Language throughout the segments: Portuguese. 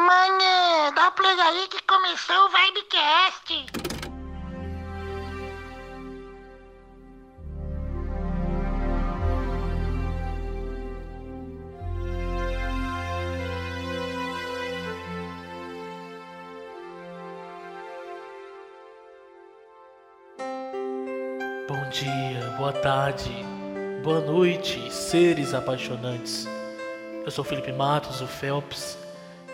Manhã, dá play aí que começou o Vibecast. Bom dia, boa tarde, boa noite, seres apaixonantes. Eu sou Felipe Matos, o Phelps,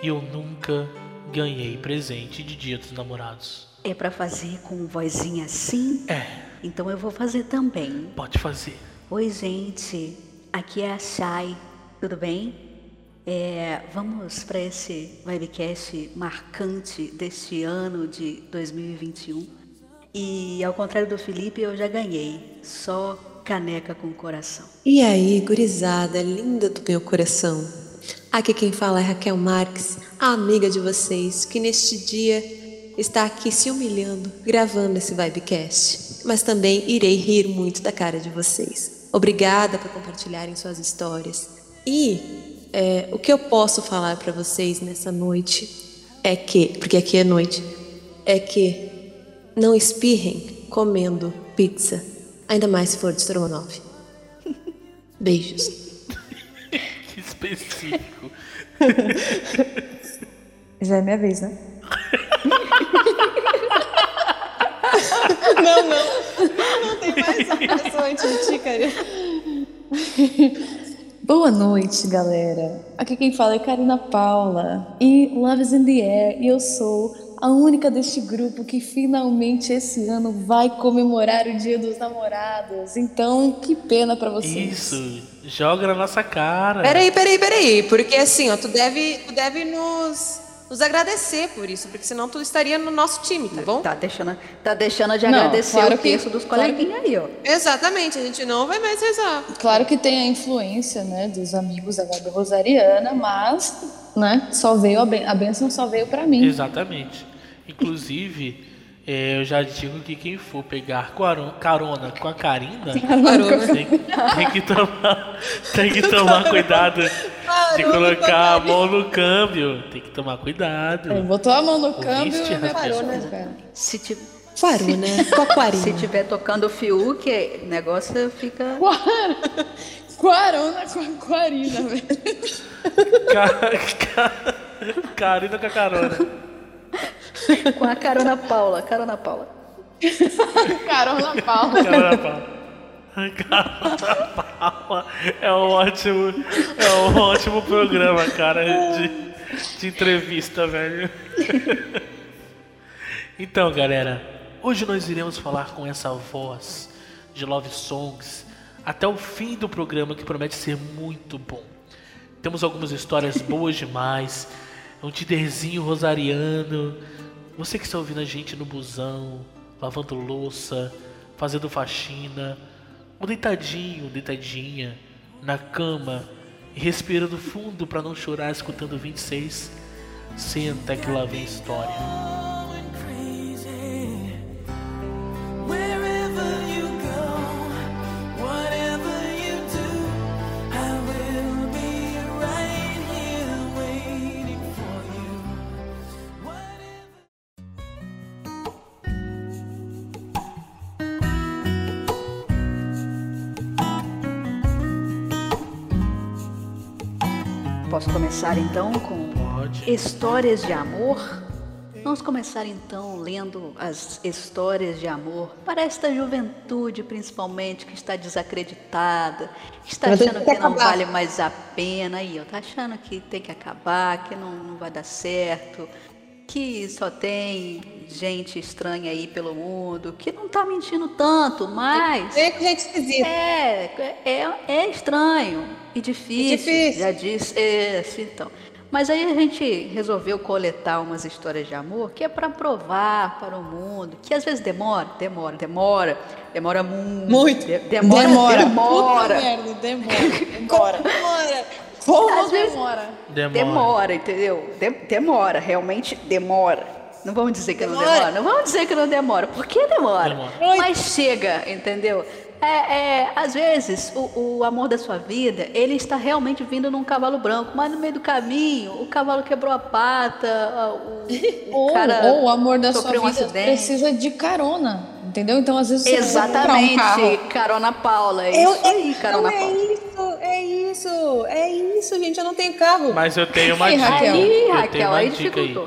e eu nunca ganhei presente de Dia dos Namorados. É pra fazer com vozinha assim? É, Então eu vou fazer também. pode fazer. Oi, gente. Aqui é a Chay. Tudo bem? É, vamos para esse webcast marcante deste ano de 2021. E ao contrário do Felipe, eu já ganhei. Só caneca com coração. E aí, gurizada linda do meu coração. Aqui quem fala é Raquel Marques, a amiga de vocês, que neste dia está aqui se humilhando, gravando esse Vibecast. Mas também irei rir muito da cara de vocês. Obrigada por compartilharem suas histórias. E é, o que eu posso falar para vocês nessa noite é que, porque aqui é noite, é que não espirrem comendo pizza, ainda mais se for de estrogonofe. Beijos. Específico. Já é minha vez, né? Não, não. Não tem mais uma pessoa antes de ti, cara. Boa noite, galera. Aqui quem fala é Karina Paula e Love is in the Air. E eu sou a única deste grupo que finalmente esse ano vai comemorar o Dia dos Namorados. Então, que pena pra vocês. Isso, joga na nossa cara. Peraí, peraí, peraí. Porque assim, ó, tu deve, tu deve nos, nos agradecer por isso, porque senão tu estaria no nosso time, tá bom? Tá deixando, tá deixando de Não, agradecer claro o que- texto dos claro coleguinhas aí, ó. Exatamente, a gente não vai mais rezar. Claro que tem a influência, né, dos amigos da Gabi Rosariana, mas, né, só veio a, ben a bênção só veio pra mim. Exatamente. Inclusive, eu já digo que quem for pegar carona com a Karina tem, tem que tomar, tem que tomar cuidado de colocar a mão no câmbio. Tem que tomar cuidado. É, botou a mão no câmbio e me Raquel? parou, né, cara? Se, Quaru, né? A se Quarina. tiver tocando o Fiuk, o negócio fica. Quarona com a Quarina, velho. Ca- ca- Karina com a carona. Com a carona Paula, carona Paula. Carona Paula. Carona Paula. Carona Paula. É um ótimo, é um ótimo programa, cara, de, de entrevista, velho. Então, galera, hoje nós iremos falar com essa voz de love songs até o fim do programa que promete ser muito bom. Temos algumas histórias boas demais, um tiderzinho rosariano. Você que está ouvindo a gente no busão, lavando louça, fazendo faxina, ou deitadinho, deitadinha, na cama respirando fundo para não chorar escutando 26. Senta que lá vem história. Começar então com histórias de amor? Vamos começar então lendo as histórias de amor para esta juventude, principalmente, que está desacreditada, que está tem achando que que não vale mais a pena, aí, ó, tá achando que tem que acabar, que não, não vai dar certo, que só tem gente estranha aí pelo mundo, que não tá mentindo tanto, mas Vem com gente esquisita. é, é, é estranho e difícil. difícil. Já disse, é, assim, então. Mas aí a gente resolveu coletar umas histórias de amor que é para provar para o mundo, que às vezes demora, demora, demora, demora muito. Muito. de- demora, Demora. demora. Puta merda, demora. Demora. Como Às vezes- demora? Demora. Demora, entendeu? De- demora, realmente demora. Não vamos dizer que não Demora. demora, não vamos dizer que não demora, porque demora. Demora. Mas chega, entendeu? É, é, às vezes, o, o amor da sua vida, ele está realmente vindo num cavalo branco, mas no meio do caminho, o cavalo quebrou a pata, o, o Ou, cara ou o amor da sua um vida acidente. precisa de carona, entendeu? Então, às vezes, você precisa comprar um Exatamente, carro. carona Paula, é Eu, isso aí, é, carona não, é Paula. isso, é isso, é isso, gente. Eu não tenho carro. Mas eu tenho uma Ih, dica. Raquel. Aí, eu tenho Raquel, uma aí dica aí.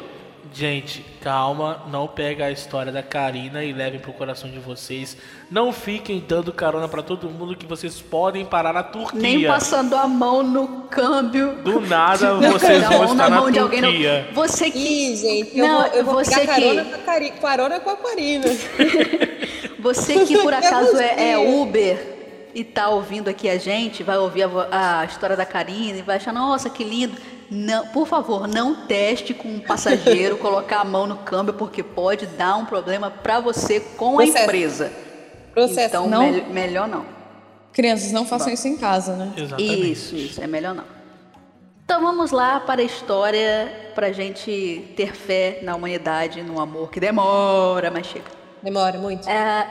Gente, calma, não pega a história da Karina e levem pro coração de vocês. Não fiquem dando carona pra todo mundo que vocês podem parar na Turquia. Nem passando a mão no câmbio. Do nada Não, vocês não, vão na estar na mão de alguém, não. Turquia. Você que Ih, gente, eu Não, vou, eu vou você pegar carona, que- com a Cari- carona com a Karina. Você que por acaso é, é. Uber e tá ouvindo aqui a gente, vai ouvir a, a história da Karina e vai achar, nossa, que lindo. Não, por favor, não teste com um passageiro colocar a mão no câmbio, porque pode dar um problema pra você com a Processo. empresa. Processo. Então, Não? mel- melhor não. Crianças, não façam isso em casa, né? Exatamente. Isso, isso, é melhor não. Então vamos lá para a história, pra gente ter fé na humanidade, no amor que demora, mas chega. Demora muito. É,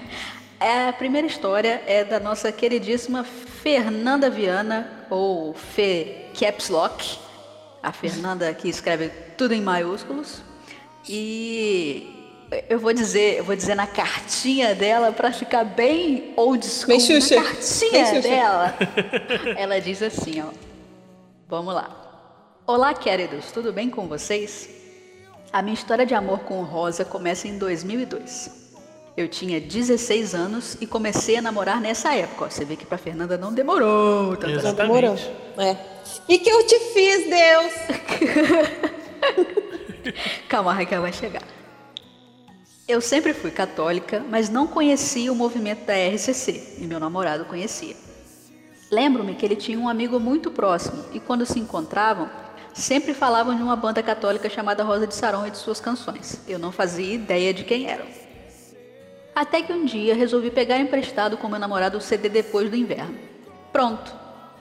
é, a primeira história é da nossa queridíssima Fernanda Viana, ou Fê Caps Lock. A Fernanda que escreve tudo em maiúsculos. E eu vou dizer, eu vou dizer na cartinha dela para ficar bem old school. Bem Xuxa. Na Bem cartinha Xuxa. dela. Ela diz assim, ó. Vamos lá. Olá, queridos, tudo bem com vocês? A minha história de amor com o Rosa começa em 2002. Eu tinha 16 anos e comecei a namorar nessa época. Você vê que pra Fernanda não demorou. tanto assim. Não demorou. Exatamente. É. E que eu te fiz, Deus? Calma, Raquel vai chegar. Eu sempre fui católica, mas não conhecia o movimento da RCC, e meu namorado conhecia. Lembro-me que ele tinha um amigo muito próximo, e quando se encontravam, sempre falavam de uma banda católica chamada Rosa de Saron e de suas canções. Eu não fazia ideia de quem eram. Até que um dia resolvi pegar emprestado com meu namorado o CD depois do inverno. Pronto.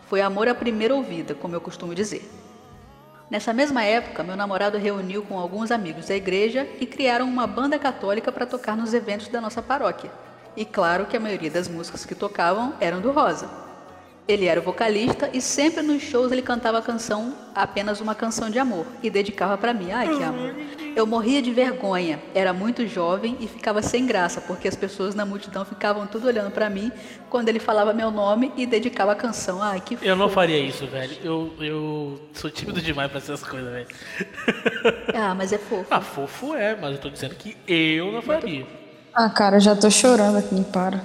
Foi amor à primeira ouvida, como eu costumo dizer. Nessa mesma época, meu namorado reuniu com alguns amigos da igreja e criaram uma banda católica para tocar nos eventos da nossa paróquia. E claro que a maioria das músicas que tocavam eram do Rosa. Ele era o vocalista e sempre nos shows ele cantava a canção apenas uma canção de amor e dedicava para mim. Ai, que amor. Eu morria de vergonha, era muito jovem e ficava sem graça, porque as pessoas na multidão ficavam tudo olhando para mim quando ele falava meu nome e dedicava a canção. Ai, que Eu não faria isso, velho. Eu, eu sou tímido demais pra essas coisas, velho. Ah, mas é fofo. Ah, fofo é, mas eu tô dizendo que eu não faria. Ah, cara, já tô chorando aqui, para.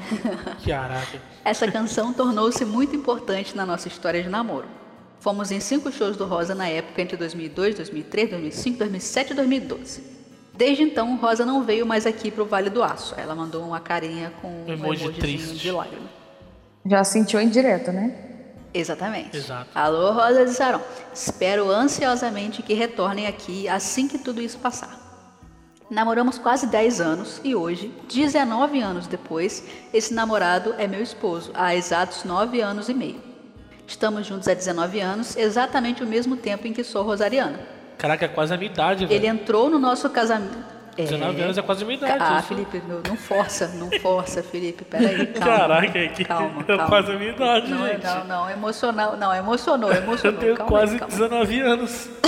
Caraca. Essa canção tornou-se muito importante na nossa história de namoro. Fomos em cinco shows do Rosa na época entre 2002, 2003, 2005, 2007 e 2012. Desde então, Rosa não veio mais aqui pro Vale do Aço. Ela mandou uma carinha com um emoji triste. de lágrima. Já sentiu indireta, né? Exatamente. Exato. Alô, Rosa de Saron. Espero ansiosamente que retornem aqui assim que tudo isso passar. Namoramos quase 10 anos e hoje, 19 anos depois, esse namorado é meu esposo, há exatos 9 anos e meio. Estamos juntos há 19 anos, exatamente o mesmo tempo em que sou rosariana. Caraca, é quase a minha idade, velho. Ele entrou no nosso casamento. 19 anos é quase a minha idade. Ah, isso. Felipe, não, não força, não força, Felipe, peraí, calma. Caraca, que calma, é calma. quase a minha idade, não, gente. Não, não, emocional, não, emocionou, emocionou. Eu tenho calma quase aí, calma. 19 anos.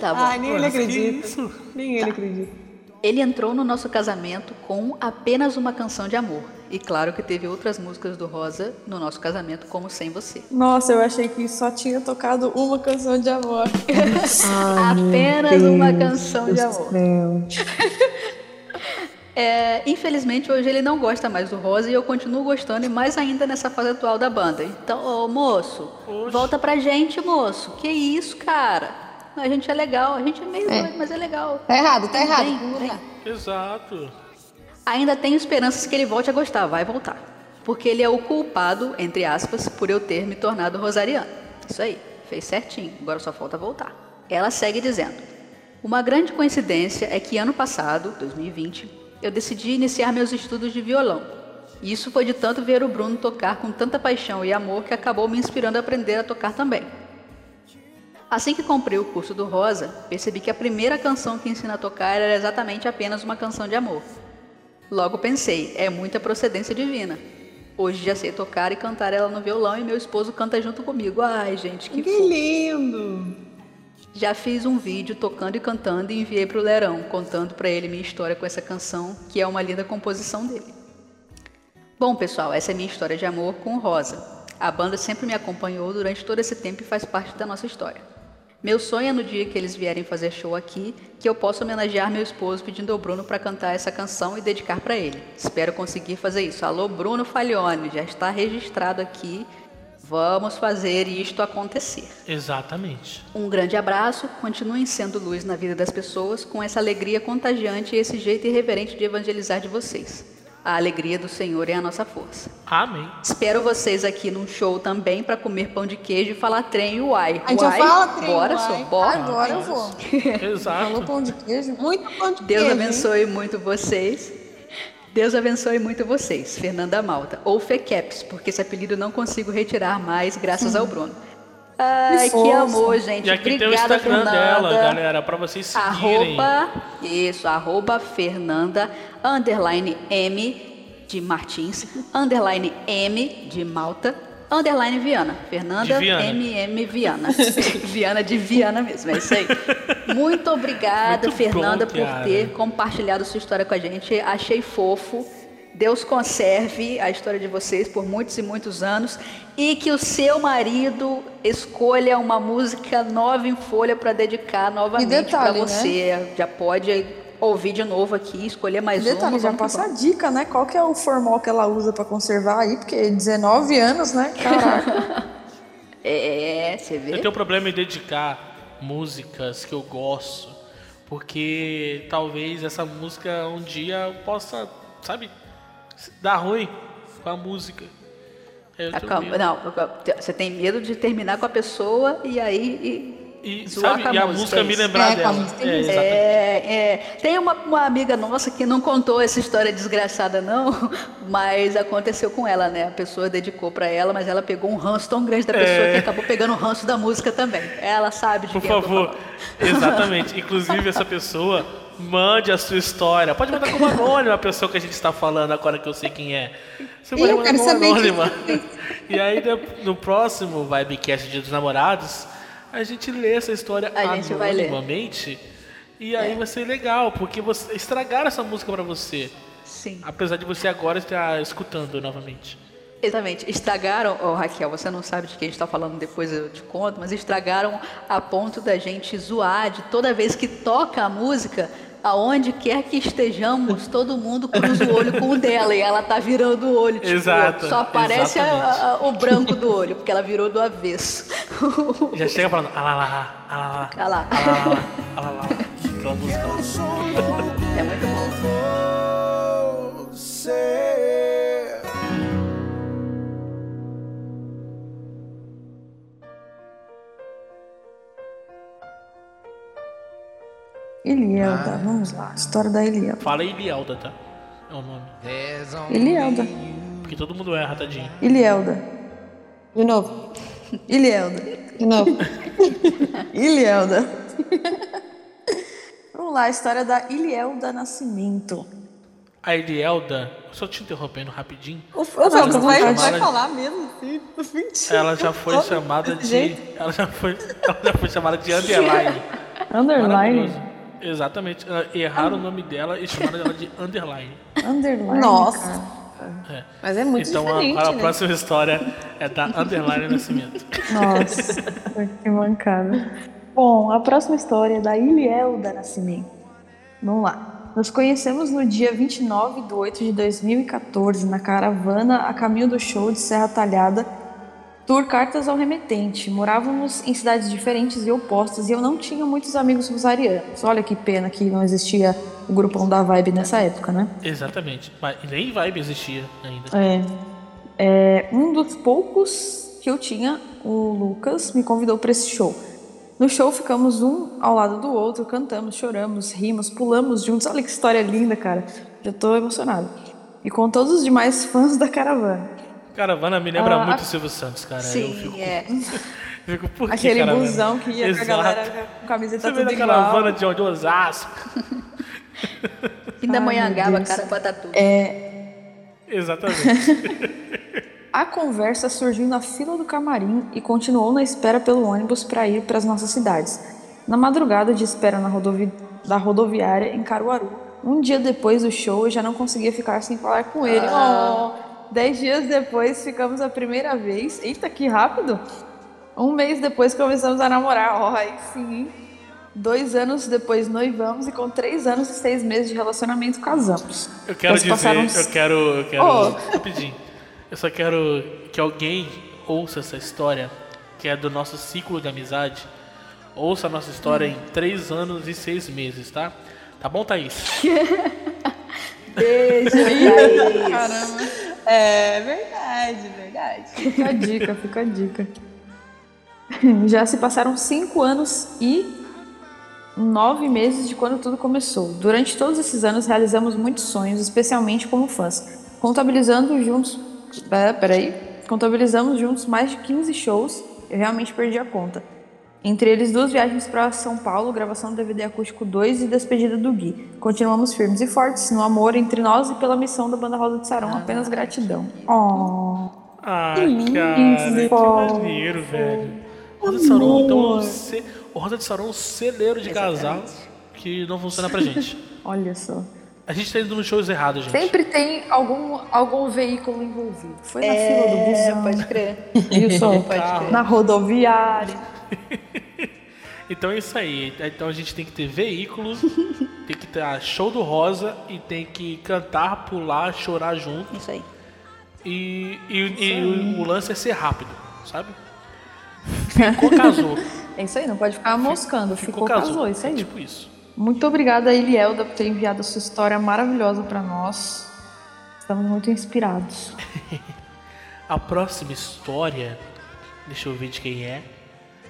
Tá bom. Ai, nem ele acredita. Nem ele acredita. Ele entrou no nosso casamento com apenas uma canção de amor. E claro que teve outras músicas do Rosa no nosso casamento, como Sem Você. Nossa, eu achei que só tinha tocado uma canção de amor. apenas uma canção de amor. É, infelizmente, hoje ele não gosta mais do Rosa e eu continuo gostando, e mais ainda nessa fase atual da banda. Então, ô moço, volta pra gente, moço. Que isso, cara? A gente é legal, a gente é meio doido, mas é legal. Tá errado, tá errado. vem. lá. Exato. Ainda tenho esperanças que ele volte a gostar, vai voltar. Porque ele é o culpado, entre aspas, por eu ter me tornado rosariana. Isso aí, fez certinho, agora só falta voltar. Ela segue dizendo: Uma grande coincidência é que ano passado, 2020, eu decidi iniciar meus estudos de violão. E isso foi de tanto ver o Bruno tocar com tanta paixão e amor que acabou me inspirando a aprender a tocar também. Assim que comprei o curso do Rosa, percebi que a primeira canção que ensina a tocar era exatamente apenas uma canção de amor. Logo pensei, é muita procedência divina. Hoje já sei tocar e cantar ela no violão e meu esposo canta junto comigo. Ai, gente, que, Que lindo! Já fiz um vídeo tocando e cantando e enviei pro Lerão, contando pra ele minha história com essa canção, que é uma linda composição dele. Bom, pessoal, essa é minha história de amor com Rosa. A banda sempre me acompanhou durante todo esse tempo e faz parte da nossa história. Meu sonho é no dia que eles vierem fazer show aqui, que eu possa homenagear meu esposo pedindo ao Bruno para cantar essa canção e dedicar para ele. Espero conseguir fazer isso. Alô, Bruno Faglione, já está registrado aqui. Vamos fazer isto acontecer. Exatamente. Um grande abraço, continuem sendo luz na vida das pessoas com essa alegria contagiante e esse jeito irreverente de evangelizar de vocês. A alegria do Senhor é a nossa força. Amém. Espero vocês aqui num show também para comer pão de queijo e falar trem e uai. A gente uai, fala trem, Bora, uai. só, bora. Agora eu vou. Exato. Falou pão de queijo. Muito pão de Deus queijo. hein? abençoe muito vocês. Deus abençoe muito vocês, Fernanda Malta. Ou Fequeps, porque esse apelido eu não consigo retirar mais, graças ao Bruno. Ai, que, amor, gente. E aqui tem o Obrigada, Instagram Fernanda. dela, galera, pra vocês seguirem. Arroba, isso, arroba Fernanda, underline M de Martins, underline M de Malta, underline Viana. Fernanda Viana. MM Viana. Viana de Viana mesmo, é isso aí. Muito obrigada, Muito Fernanda, bom, por ter compartilhado sua história com a gente. Achei fofo. Deus conserve a história de vocês por muitos e muitos anos e que o seu marido escolha uma música nova em folha para dedicar novamente para detalhe, né? você. Já pode ouvir de novo aqui, escolher mais Detalhe, uma. já passa a dica, né? Qual que é o formal que ela usa pra conservar aí? Porque 19 anos, né? Caraca. É, você vê? Eu tenho um problema em dedicar músicas que eu gosto, porque talvez essa música um dia possa, sabe, dar ruim com a música. Eu Acalma- medo. Não, você tem medo de terminar com a pessoa e aí e, E, sabe, a e a música, é me lembrar É, com a dela. música É, tem. É, é. Tem uma, uma amiga nossa que não contou essa história desgraçada, não, mas aconteceu com ela, né? A pessoa dedicou pra ela, mas ela pegou um ranço tão grande da pessoa É. que acabou pegando o ranço da música também. Ela sabe de Por quem eu tô favor, exatamente. Inclusive, essa pessoa mande a sua história. Pode mandar como anônima a pessoa que a gente está falando agora que eu sei quem é. Você pode Eu mandar quero como saber anônima. E aí, no- no próximo Vibecast Dia dos Namorados, a gente lê essa história A gente vai ler. E aí vai ser legal, porque você estragaram essa música pra você. Sim. Apesar de você agora estar escutando novamente. Exatamente. Estragaram, oh, Raquel, você não sabe de quem a gente está falando, depois eu te conto, mas estragaram a ponto da gente zoar de toda vez que toca a música, aonde quer que estejamos, todo mundo cruza o olho com o dela e ela tá virando o olho. Tipo, Exato, Só aparece a- a- o branco do olho, porque ela virou do avesso. Já chega falando, ah lá lá, ah lá lá, Ah lá. ah lá lá, ah lá lá. Aquela música lá. É muito bom. Você Elielda, vamos lá. História da Elielda. Fala Elielda, tá? É o nome. Elielda. Porque todo mundo erra, tadinho. Elielda. De novo, Elielda. de novo. Elielda. Vamos lá, a história da Elielda Nascimento. A Elielda, só te interrompendo rapidinho. O, Ela vai, vai, chamada vai de- falar mesmo, filho? Mentira. Ela já foi chamada de. jeito. Ela já foi, ela já foi chamada de underline. Underline. Exatamente. Ah, Erraram o nome dela e chamaram ela de underline. Underline. Nossa. É. Mas é muito então a- diferente, a, né? próxima história é da Underline Nascimento. Nossa, que mancada. Bom, a próxima história é da Ilielda Nascimento. Vamos lá. Nos conhecemos no dia 29 de 8 de 2014, na caravana a caminho do show de Serra Talhada, Tour Cartas ao Remetente. Morávamos em cidades diferentes e opostas e eu não tinha muitos amigos rosarianos. Olha que pena que não existia o grupão da Vibe nessa época, né? Exatamente. Mas nem vibe existia ainda. É, é, um dos poucos que eu tinha, o Lucas, me convidou para esse show. No show ficamos um ao lado do outro, cantamos, choramos, rimos, pulamos juntos. Olha que história linda, cara. Já tô emocionada. E com todos os demais fãs da caravana. Caravana me lembra Ah, muito a- o Silvio Santos, cara. eu Sim, fico, é. fico por que Aquele caravana? busão que ia com a Exato. galera com camiseta Você tudo igual. caravana de onde? Osasco. Pindamonhangaba, Deus. cara, Patatu. Exatamente. A conversa surgiu na fila do camarim e continuou na espera pelo ônibus para ir para as nossas cidades. Na madrugada de espera na rodovi da rodoviária em Caruaru. Um dia depois do show, eu já não conseguia ficar sem falar com ele. Oh, dez dias depois, ficamos a primeira vez. Eita, que rápido! Um mês depois, começamos a namorar. Oh, aí sim? Dois anos depois, noivamos e com três anos e seis meses de relacionamento, casamos. Eu quero Nós dizer, passamos- eu quero, eu quero, Oh. rapidinho. Eu só quero que alguém ouça essa história, que é do nosso ciclo de amizade. Ouça a nossa história em três anos e seis meses, tá? Tá bom, Thaís? Beijo, Thaís. Caramba. É verdade, verdade. Fica a dica, fica a dica. Já se passaram cinco anos e nove meses de quando tudo começou. Durante todos esses anos realizamos muitos sonhos, especialmente como fãs. Contabilizando juntos. Pera- Peraí. Contabilizamos juntos mais de 15 shows. Eu realmente perdi a conta. Entre eles, duas viagens para São Paulo, gravação do DVD Acústico 2 e despedida do Gui. Continuamos firmes e fortes no amor entre nós e pela missão da Banda Rosa de Sarão. Apenas gratidão. Oh. Ah, lindo, cara, que maneiro, velho. Rosa de Saron, então, ce- o Rosa de Saron é um celeiro de casal que não funciona pra gente. Olha só. A gente tá indo nos shows errados, gente. Sempre tem algum, algum veículo envolvido. Foi na É, fila do busão. pode crer. Isso, Pode crer. na rodoviária. Então é isso aí. Então a gente tem que ter veículo, tem que ter show do Rosa e tem que cantar, pular, chorar junto. Isso aí. E, e, e o, o lance é ser rápido, sabe? Ficou, casou. É isso aí, não pode ficar moscando. Ficou, casou. casou, isso aí. É tipo isso. Muito obrigada, Elielda, por ter enviado a sua história maravilhosa pra nós. Estamos muito inspirados. A próxima história, deixa eu ver de quem é,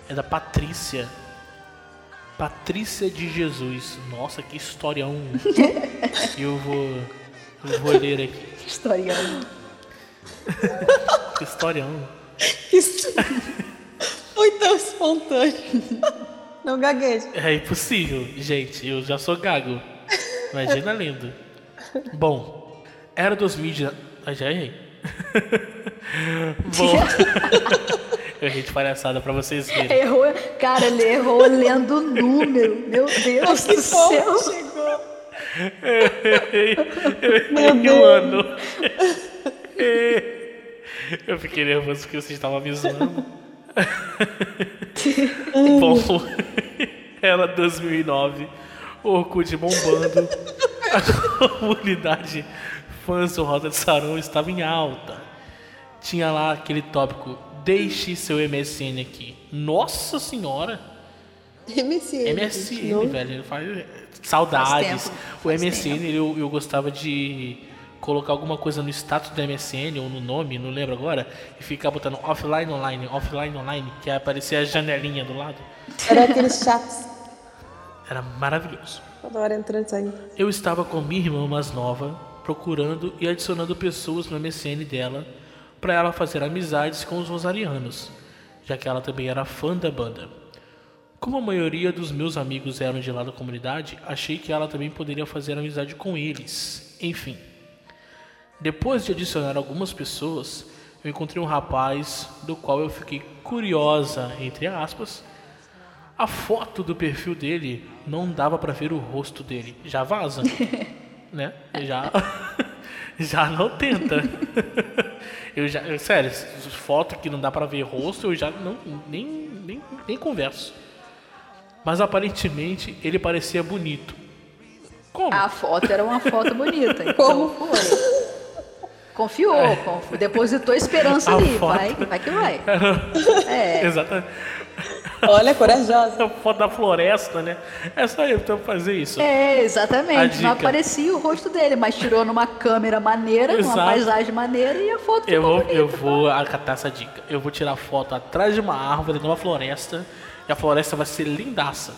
é da Patrícia. Patrícia de Jesus. Nossa, que historião. eu vou, eu vou ler aqui. História. Que historião. Isso foi tão espontâneo. Não gagueje. É impossível, gente. Eu já sou gago. Imagina lendo. Bom, era 2000. Ah, já errei. Bom, eu errei de palhaçada pra vocês verem. Errou, cara, ele errou lendo o número. Meu Deus do céu. chegou. Meu Deus. Ano. Eu fiquei nervoso porque vocês estavam me zoando. Bom, era 2009, Orkut bombando, a comunidade fãs do Rosa de Sarão estava em alta. Tinha lá aquele tópico, deixe seu MSN aqui. Nossa senhora! MSN. MSN, velho. Faz... Saudades. tempo, o faz MSN eu, eu gostava de colocar alguma coisa no status do MSN ou no nome, não lembro agora, e ficar botando offline online, offline online, que aparecia a janelinha do lado. Era aqueles chats. Era maravilhoso. Toda hora entrando saindo. Eu estava com minha irmã mais nova, procurando e adicionando pessoas no MSN dela para ela fazer amizades com os rosarianos, já que ela também era fã da banda. Como a maioria dos meus amigos eram de lá da comunidade, achei que ela também poderia fazer amizade com eles. Enfim. Depois de adicionar algumas pessoas, eu encontrei um rapaz do qual eu fiquei curiosa, entre aspas. A foto do perfil dele não dava pra ver o rosto dele. Já vaza, né? Já já não tenta. Eu já, eu- sério, foto que não dá pra ver rosto, eu já não nem nem, nem converso. Mas aparentemente ele parecia bonito. Como? A foto era uma foto bonita. Então Como? foi. Confiou, confi- depositou esperança A ali. foto- Vai, vai que vai. É, Exatamente. Olha, corajosa. A foto da floresta, né? É só eu então fazer isso. é, exatamente. Não aparecia o rosto dele, mas tirou numa câmera maneira, Exato. numa paisagem maneira e a foto Eu ficou vou, bonita. eu vou acatar essa dica. Eu vou tirar foto atrás de uma árvore, numa floresta, e a floresta vai ser lindaça.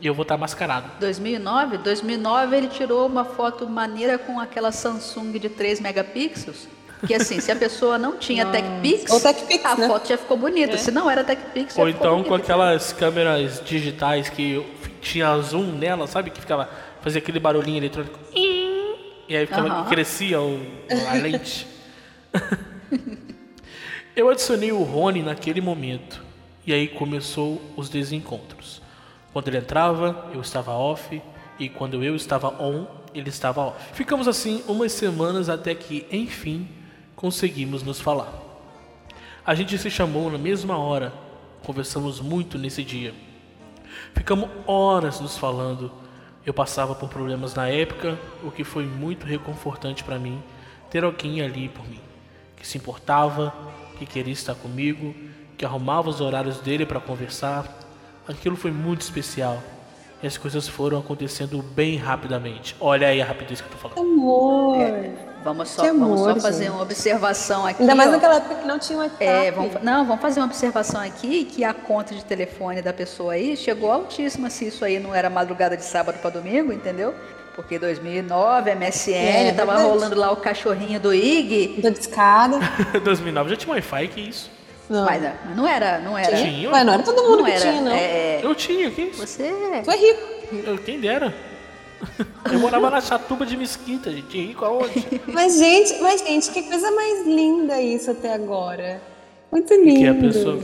E eu vou estar mascarado. 2009? 2009 ele tirou uma foto maneira com aquela Samsung de 3 megapixels. Que assim, se a pessoa não tinha TechPix, Ou TechPix, a né? foto já ficou bonita. Se não era TechPix, Ou então com aquelas câmeras digitais que tinha zoom nela, sabe? Que ficava. Fazia aquele barulhinho eletrônico. E aí ficava, Aham. crescia o, a lente. eu adicionei o Rony naquele momento. E aí começou os desencontros. Quando ele entrava, eu estava off. E quando eu estava on, ele estava off. Ficamos assim umas semanas até que, enfim, conseguimos nos falar. A gente se chamou na mesma hora. Conversamos muito nesse dia. Ficamos horas nos falando. Eu passava por problemas na época, o que foi muito reconfortante para mim ter alguém ali por mim, que se importava, que queria estar comigo, que arrumava os horários dele para conversar. Aquilo foi muito especial. E as coisas foram acontecendo bem rapidamente. Olha aí a rapidez que eu tô falando. Amor. Vamos só, Que vamos só amor, fazer gente. uma observação aqui. Ainda mais ó. naquela época que não tinha WhatsApp. É, vamos, não, vamos fazer uma observação aqui que a conta de telefone da pessoa aí chegou altíssima se isso aí não era madrugada de sábado para domingo, entendeu? Porque 2009, MSN, É, tava verdade. rolando lá o cachorrinho do IG, Tô de escada. 2009 já tinha Wi-Fi, que isso? Não. mas, ah, mas não era, não era. Tinha. Ué, não era todo mundo Não que era. tinha, não. é, Eu tinha, que isso? você Tu é rico. Eu, quem dera. Eu morava na chatuba de Mesquita, gente. Rico aonde? Mas, gente, mas, gente, que coisa mais linda isso até agora. Muito Que lindo. a pessoa.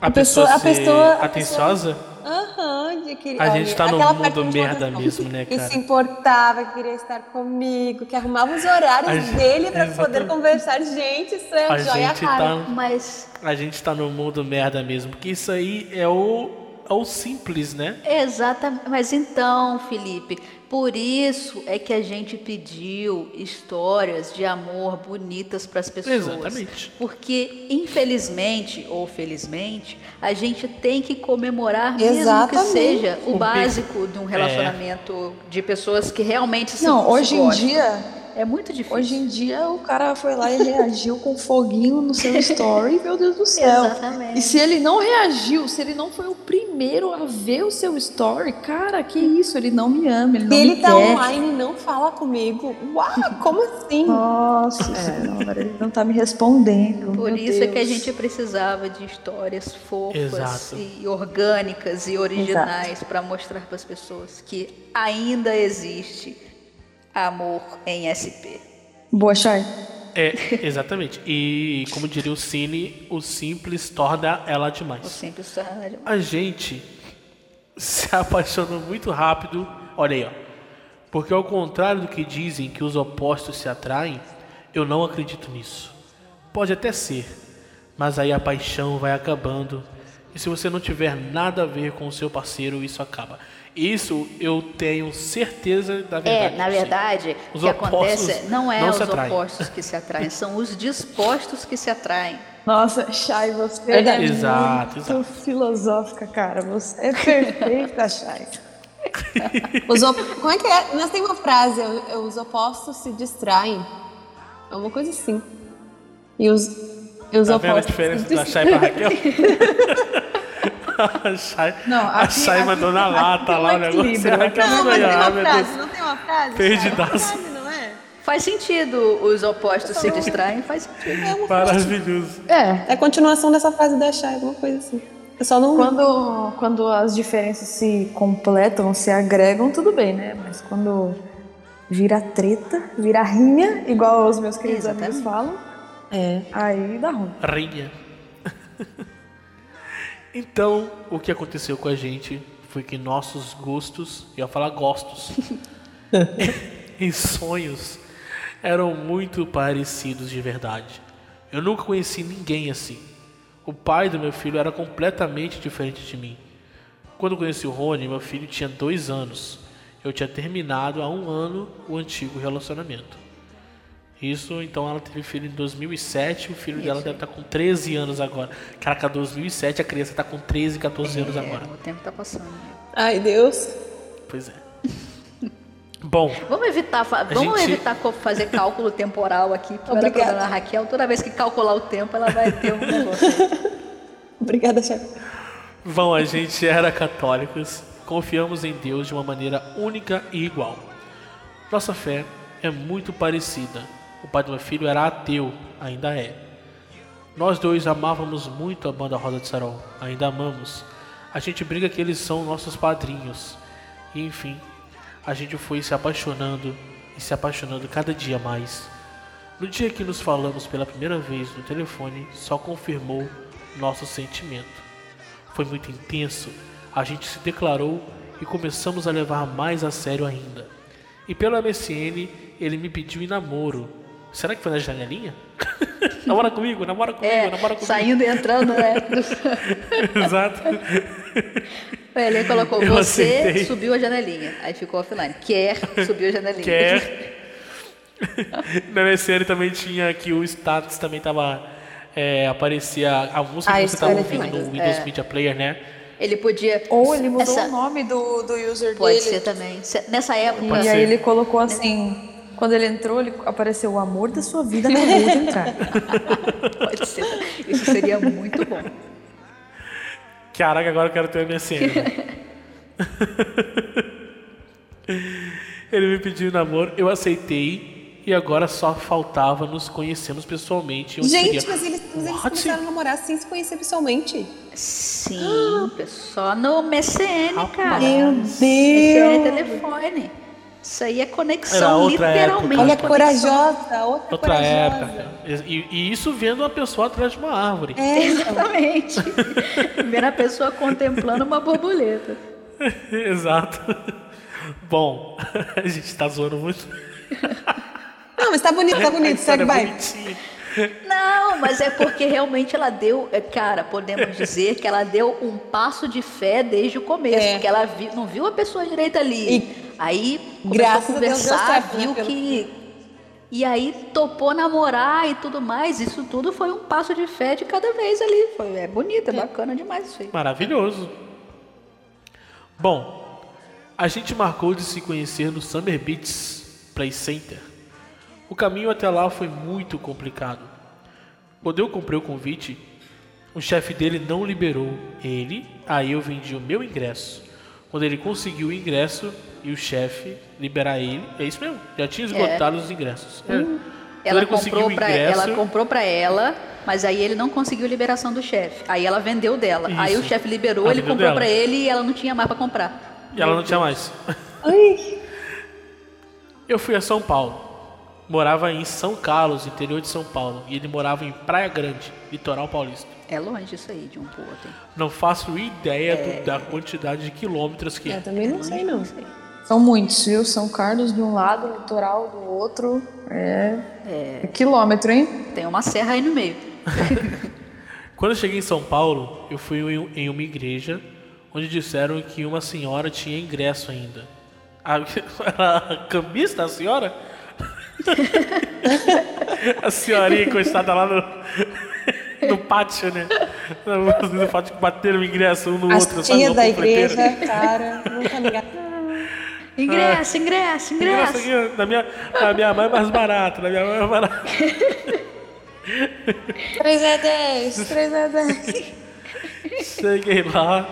A, A pessoa, pessoa- a pessoa- a atenciosa? Aham, de que A gente tá num aquela mundo que merda mesmo, né, Que cara? se importava, que queria estar comigo, que arrumava os horários A gente- dele pra poder conversar. Gente, isso é A joia gente rara. tá. Mas A gente tá no mundo merda mesmo. Porque isso aí é o. É o simples, né? Exatamente. Mas então, Felipe, por isso é que a gente pediu histórias de amor bonitas para as pessoas. Exatamente. Porque, infelizmente ou felizmente, a gente tem que comemorar, mesmo que Exatamente. seja o O básico de um relacionamento de pessoas que realmente se Não, se hoje em dia, É muito difícil. hoje em dia o cara foi lá e reagiu com foguinho no seu story, meu Deus do céu. Exatamente. E se ele não reagiu, se ele não foi o primeiro a ver o seu story, cara, que isso, ele não me ama, ele não ele me tá quer. online e não fala comigo. Uau, como assim? Nossa senhora, ele não tá me respondendo. Por isso é que a Deus. gente precisava de histórias fofas Exato. e orgânicas e originais para mostrar para as pessoas que ainda existe amor em SP. Boa, Chay. É, exatamente. E como diria o Cine, o simples torna ela demais. sempre estava A gente se apaixonou muito rápido. Olha aí, ó. Porque ao contrário do que dizem que os opostos se atraem, eu não acredito nisso. Pode até ser, mas aí a paixão vai acabando. E se você não tiver nada a ver com o seu parceiro, isso acaba. Isso eu tenho certeza da É, verdade. na sim. verdade, o que acontece opostos não é não os opostos que se atraem, são os dispostos que se atraem. Nossa, Chay, você é Exato, muito exato. filosófica, cara. Você é perfeita, Chay. Os op- Como é que é? Nós tem uma frase, é, os opostos se distraem. É uma coisa assim. E os, e os Tá vendo a opostos diferença se da. Chay pra Raquel? a Chay, Não, a Chay aqui- mandou na lata tem um lá o negócio. A Raquel Não, não mas tem ganhar, uma frase, não tem uma frase? Perdidaço. É? Faz sentido os opostos se distraem, faz sentido. Maravilhoso. É, É a continuação dessa frase da Chay, alguma coisa assim. Eu só não. quando, quando as diferenças se completam, se agregam, tudo bem, né? Mas quando vira treta, vira rinha, igual os meus queridos Exatamente. amigos falam, É. aí dá ruim. Rainha. então, o que aconteceu com a gente foi que nossos gostos, ia falar gostos, e sonhos eram muito parecidos de verdade. Eu nunca conheci ninguém assim. O pai do meu filho era completamente diferente de mim. Quando conheci o Rony, meu filho tinha dois anos. Eu tinha terminado há um ano o antigo relacionamento. Isso, então ela teve filho em 2007, o filho dela deve estar com 13 anos agora. Caraca, 2007 a criança está com 13, 14 anos agora. É, o tempo tá passando. Ai, Deus. Pois é. Bom, Vamos evitar, vamos gente- evitar fazer cálculo temporal aqui para Obrigada. a Raquel. Toda vez que calcular o tempo, ela vai ter um negócio. Obrigada, Chay. Bom, a gente era católicos, confiamos em Deus de uma maneira única e igual. Nossa fé é muito parecida. O pai do meu filho era ateu, ainda é. Nós dois amávamos muito a banda Rosa de Sarol, ainda amamos. A gente briga que eles são nossos padrinhos. E enfim, a gente foi se apaixonando e se apaixonando cada dia mais. No dia que nos falamos pela primeira vez no telefone, só confirmou nosso sentimento. Foi muito intenso, a gente se declarou e começamos a levar mais a sério ainda. E pelo MSN, ele me pediu em namoro. Será que foi na janelinha? namora comigo, namora comigo, É, namora comigo. saindo e entrando, né? Exato. O Elinho colocou, Eu você aceitei. subiu a janelinha. Aí ficou offline. Quer, subiu a janelinha. Quer. No MSN também tinha que o status também tava. é, aparecia a música Ah, que você tava era ouvindo no Windows É. Media Player, né? Ele podia... Ou ele mudou Essa- o nome do, do user Pode dele. ser também. Nessa época... Pode e ser. aí ele colocou assim. Quando ele entrou, ele apareceu o amor da sua vida acabou de entrar. Pode ser. Isso seria muito bom. Caraca, agora eu quero ter o MSN. Ele me pediu namoro, eu aceitei e agora só faltava nos conhecermos pessoalmente. Gente, seria- mas eles, mas eles começaram a namorar sem se conhecer pessoalmente. Sim, só no MSN, cara. Meu Esse é Deus! telefone. Isso aí é conexão, outra literalmente. Olha, conexão. corajosa, outra, Outra corajosa. época. E, e isso vendo uma pessoa atrás de uma árvore. É, Exatamente. Vendo a pessoa contemplando uma borboleta. Exato. Bom, a gente tá zoando muito. Não, mas tá bonito, tá bonito, segue, é vai. Não, mas é porque realmente ela deu, é, cara, podemos dizer que ela deu um passo de fé desde o começo, É. porque ela vi- não viu a pessoa direita ali. E- aí Graças a a Deus certo, né, viu pelo- que e aí topou namorar e tudo mais. Isso tudo foi um passo de fé de cada vez ali. Foi é bonito, é bacana demais isso aí. Maravilhoso. Bom, a gente marcou de se conhecer no Summer Beats Play Center. O caminho até lá foi muito complicado. Quando eu comprei o convite, o chefe dele não liberou ele, aí eu vendi o meu ingresso. Quando ele conseguiu o ingresso e o chefe liberar ele, é isso mesmo, já tinha esgotado os ingressos. É. Quando Ela ele conseguiu comprou, ingresso, ela comprou pra ela, mas aí ele não conseguiu liberação do chefe. Aí ela vendeu dela. Aí Isso. o chefe liberou, ele comprou dela. pra ele e ela não tinha mais pra comprar. e ela não tinha mais. Eu fui a São Paulo. Morava em São Carlos, interior de São Paulo. E ele morava em Praia Grande, litoral paulista. É longe isso aí de um pro outro. hein? Não faço ideia É. do- da quantidade de quilômetros que Eu é. também não sei, não. São muitos, viu? São Carlos de um lado, litoral do outro. É. é quilômetro, hein? Tem uma serra aí no meio. Quando eu cheguei em São Paulo, eu fui em- uma igreja onde disseram que uma senhora tinha ingresso ainda. A, a cambista, a senhora? a senhorinha encostada lá no, no pátio, né? No, pátio bateram o ingresso um no As outro. tias no da igreja, cara, tá ligado. Ingresso, ingresso, Ingresso ingresso. aqui, na minha, na minha mãe é mais barato, na minha mãe é mais barato. 3 é 10, 3 é 10. Cheguei lá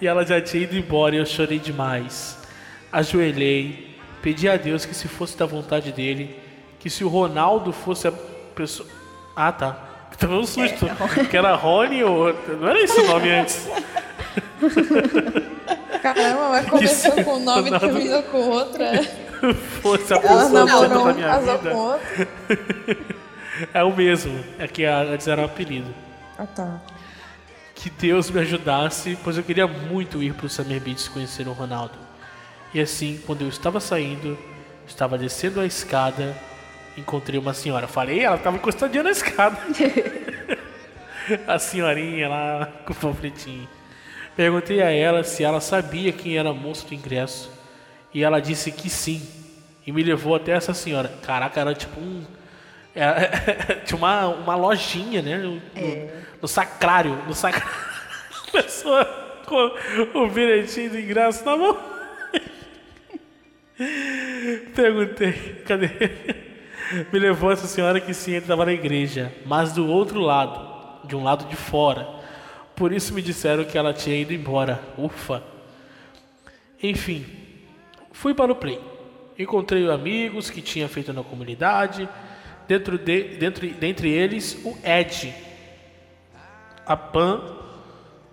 e ela já tinha ido embora e eu chorei demais. Ajoelhei, pedi a Deus que se fosse da vontade dele, que se o Ronaldo fosse a pessoa. Ah, tá. Tava um susto. Que era Rony ou. Não era esse o nome antes. Caramba, mas começou com um nome e terminou com outra. Ela namorou um, casou com outro. É o mesmo. É que antes era um apelido. Ah, tá. que Deus me ajudasse, pois eu queria muito ir para o Summer Beach conhecer o Ronaldo. E assim, quando eu estava saindo, estava descendo a escada, encontrei uma senhora. Falei, ela estava encostadinha na escada. a senhorinha lá com o panfletinho. Perguntei a ela se ela sabia quem era a moça do ingresso. E ela disse que sim. E me levou até essa senhora. Caraca, era tipo um. era- tinha uma, uma lojinha, né? No, no- no sacrário. No sacrário. A pessoa com o bilhetinho do ingresso na mão. Perguntei, cadê? Me levou essa senhora que sim, ele estava na igreja, mas do outro lado, de um lado de fora. Por isso me disseram que ela tinha ido embora. Ufa. Enfim, fui para o play. Encontrei amigos que tinha feito na comunidade. Dentro de, dentro, dentre eles, o Ed, a Pan,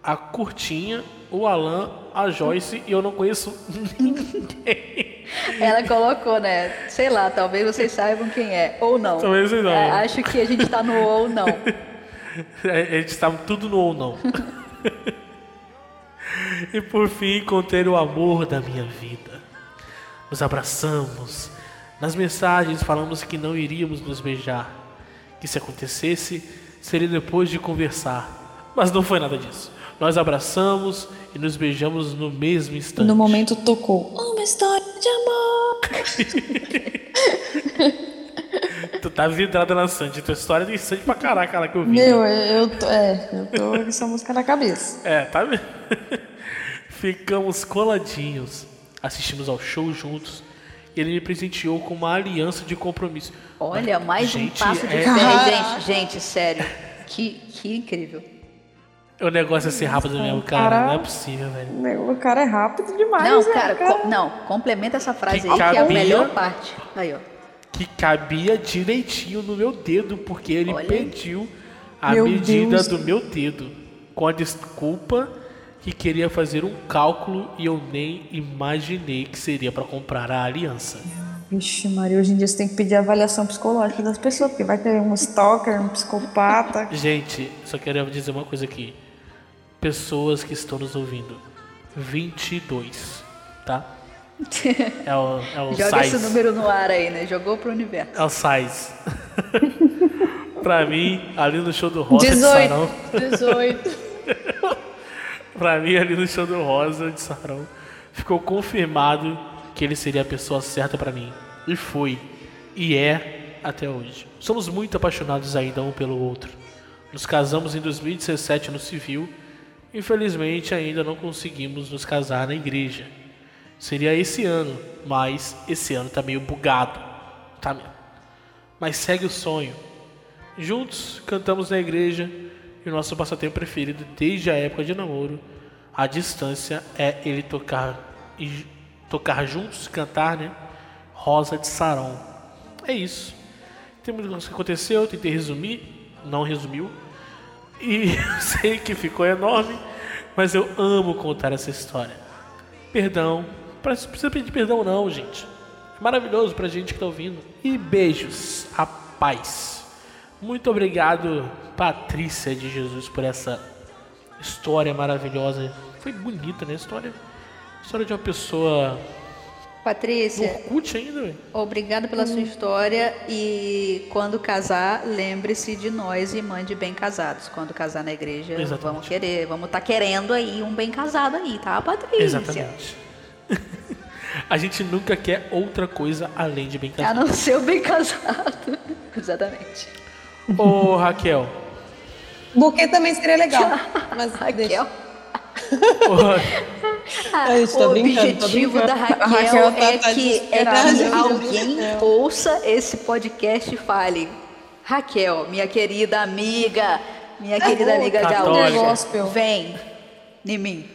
a Curtinha, o Alan, a Joyce e eu não conheço ninguém. Ela colocou, né? Sei lá, talvez vocês saibam quem é. Ou não. Talvez vocês não. É, acho que a gente tá no ou não. A gente estava tudo no ou não. e por fim encontrei o amor da minha vida. Nos abraçamos. Nas mensagens falamos que não iríamos nos beijar. Que se acontecesse, seria depois de conversar. Mas não foi nada disso. Nós abraçamos e nos beijamos no mesmo instante. No momento tocou uma história de amor. Tá vidrada na Sandy. Tua história tem Sandy pra caraca lá que eu vi. Meu, eu tô, é, eu tô com essa música na cabeça. É, tá vendo? Ficamos coladinhos, assistimos ao show juntos e ele me presenteou com uma aliança de compromisso. Olha, mais um Gente, passo de é- fé. Gente, gente, sério. Que, que incrível. O negócio é ser rápido mesmo, cara. Não é possível, velho. Meu, o cara é rápido demais, Não, né, cara, co- não, complementa essa frase aí, que é a cabia- melhor parte. Aí, ó. Que cabia direitinho no meu dedo, porque ele Olha. pediu a Meu medida Deus. do meu dedo. Com a desculpa que queria fazer um cálculo e eu nem imaginei que seria pra comprar a aliança. Vixe, Maria, hoje em dia você tem que pedir avaliação psicológica das pessoas, porque vai ter um stalker, um psicopata. Gente, só quero dizer uma coisa aqui. Pessoas que estão nos ouvindo. 22, tá? É o, é o Joga size. esse número no ar aí, né? Jogou pro universo. É o size. pra mim, ali no show do Rosa de 18. Sarão. 18. Pra mim, ali no show do Rosa de Sarão, ficou confirmado que ele seria a pessoa certa pra mim. E foi. E é até hoje. Somos muito apaixonados ainda um pelo outro. Nos casamos em 2017 no civil. Infelizmente, ainda não conseguimos nos casar na igreja. Seria esse ano, mas esse ano tá meio bugado. Tá. Mas segue o sonho. Juntos cantamos na igreja e o nosso passatempo preferido desde a época de namoro, à distância, é ele tocar e tocar juntos, cantar, né? Rosa de Sarão. É isso. Tem muita coisa que aconteceu, tentei resumir, não resumiu. E sei que ficou enorme, mas eu amo contar essa história. Perdão, precisa pedir perdão não, gente. Maravilhoso pra gente que tá ouvindo. E beijos, a paz. Muito obrigado, Patrícia de Jesus, por essa história maravilhosa. Foi bonita, né? História, história de uma pessoa Patrícia, Orkut ainda, velho. obrigada pela sua história e quando casar, lembre-se de nós e mande bem casados. Quando casar na igreja, Exatamente. vamos querer, vamos estar querendo aí um bem casado aí, tá, Patrícia? Exatamente. A gente nunca quer outra coisa além de bem A casado. não ser o bem casado. Exatamente. Ô, Raquel. Buquê também seria legal. Mas. Raquel. A gente tá o tá objetivo da A Raquel, Raquel tá- é, tá que, é que alguém ouça esse podcast e fale: Raquel, minha querida amiga, minha querida amiga gaúcha, Gospel. vem em mim.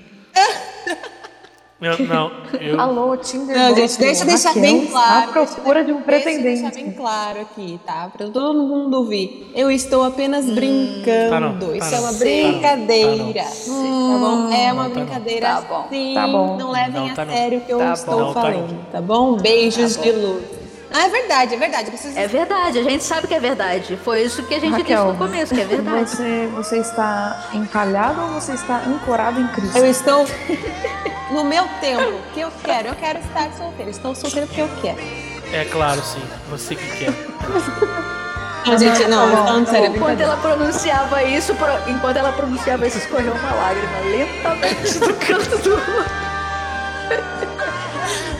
Eu, não, eu. Alô, Tinder Não, gente, deixa eu deixar Raquel bem claro. À procura de um Deixa eu pretendente. deixar bem claro aqui, tá? Pra todo mundo ouvir. Eu estou apenas brincando. Tá não, tá Isso não. é uma brincadeira. não, tá Tá bom? É uma Não, tá não. brincadeira Tá bom. sim. Tá bom. Não levem Não, a tá não. sério o que eu estou tá falando, tá bom? Beijos Tá bom. de luz. Ah, é verdade, é verdade. Preciso... É verdade, a gente sabe que é verdade. Foi isso que a gente Raquel, disse no começo, que é verdade. Você, você está encalhado ou você está ancorado em Cristo? Eu estou no meu tempo, que eu quero. Eu quero estar solteira. Estou solteira porque eu quero. É claro, sim. Você que quer. Não, gente, não, Tá falando tá sério, é. Enquanto ela pronunciava isso, enquanto ela pronunciava isso, escorreu uma lágrima lentamente do canto do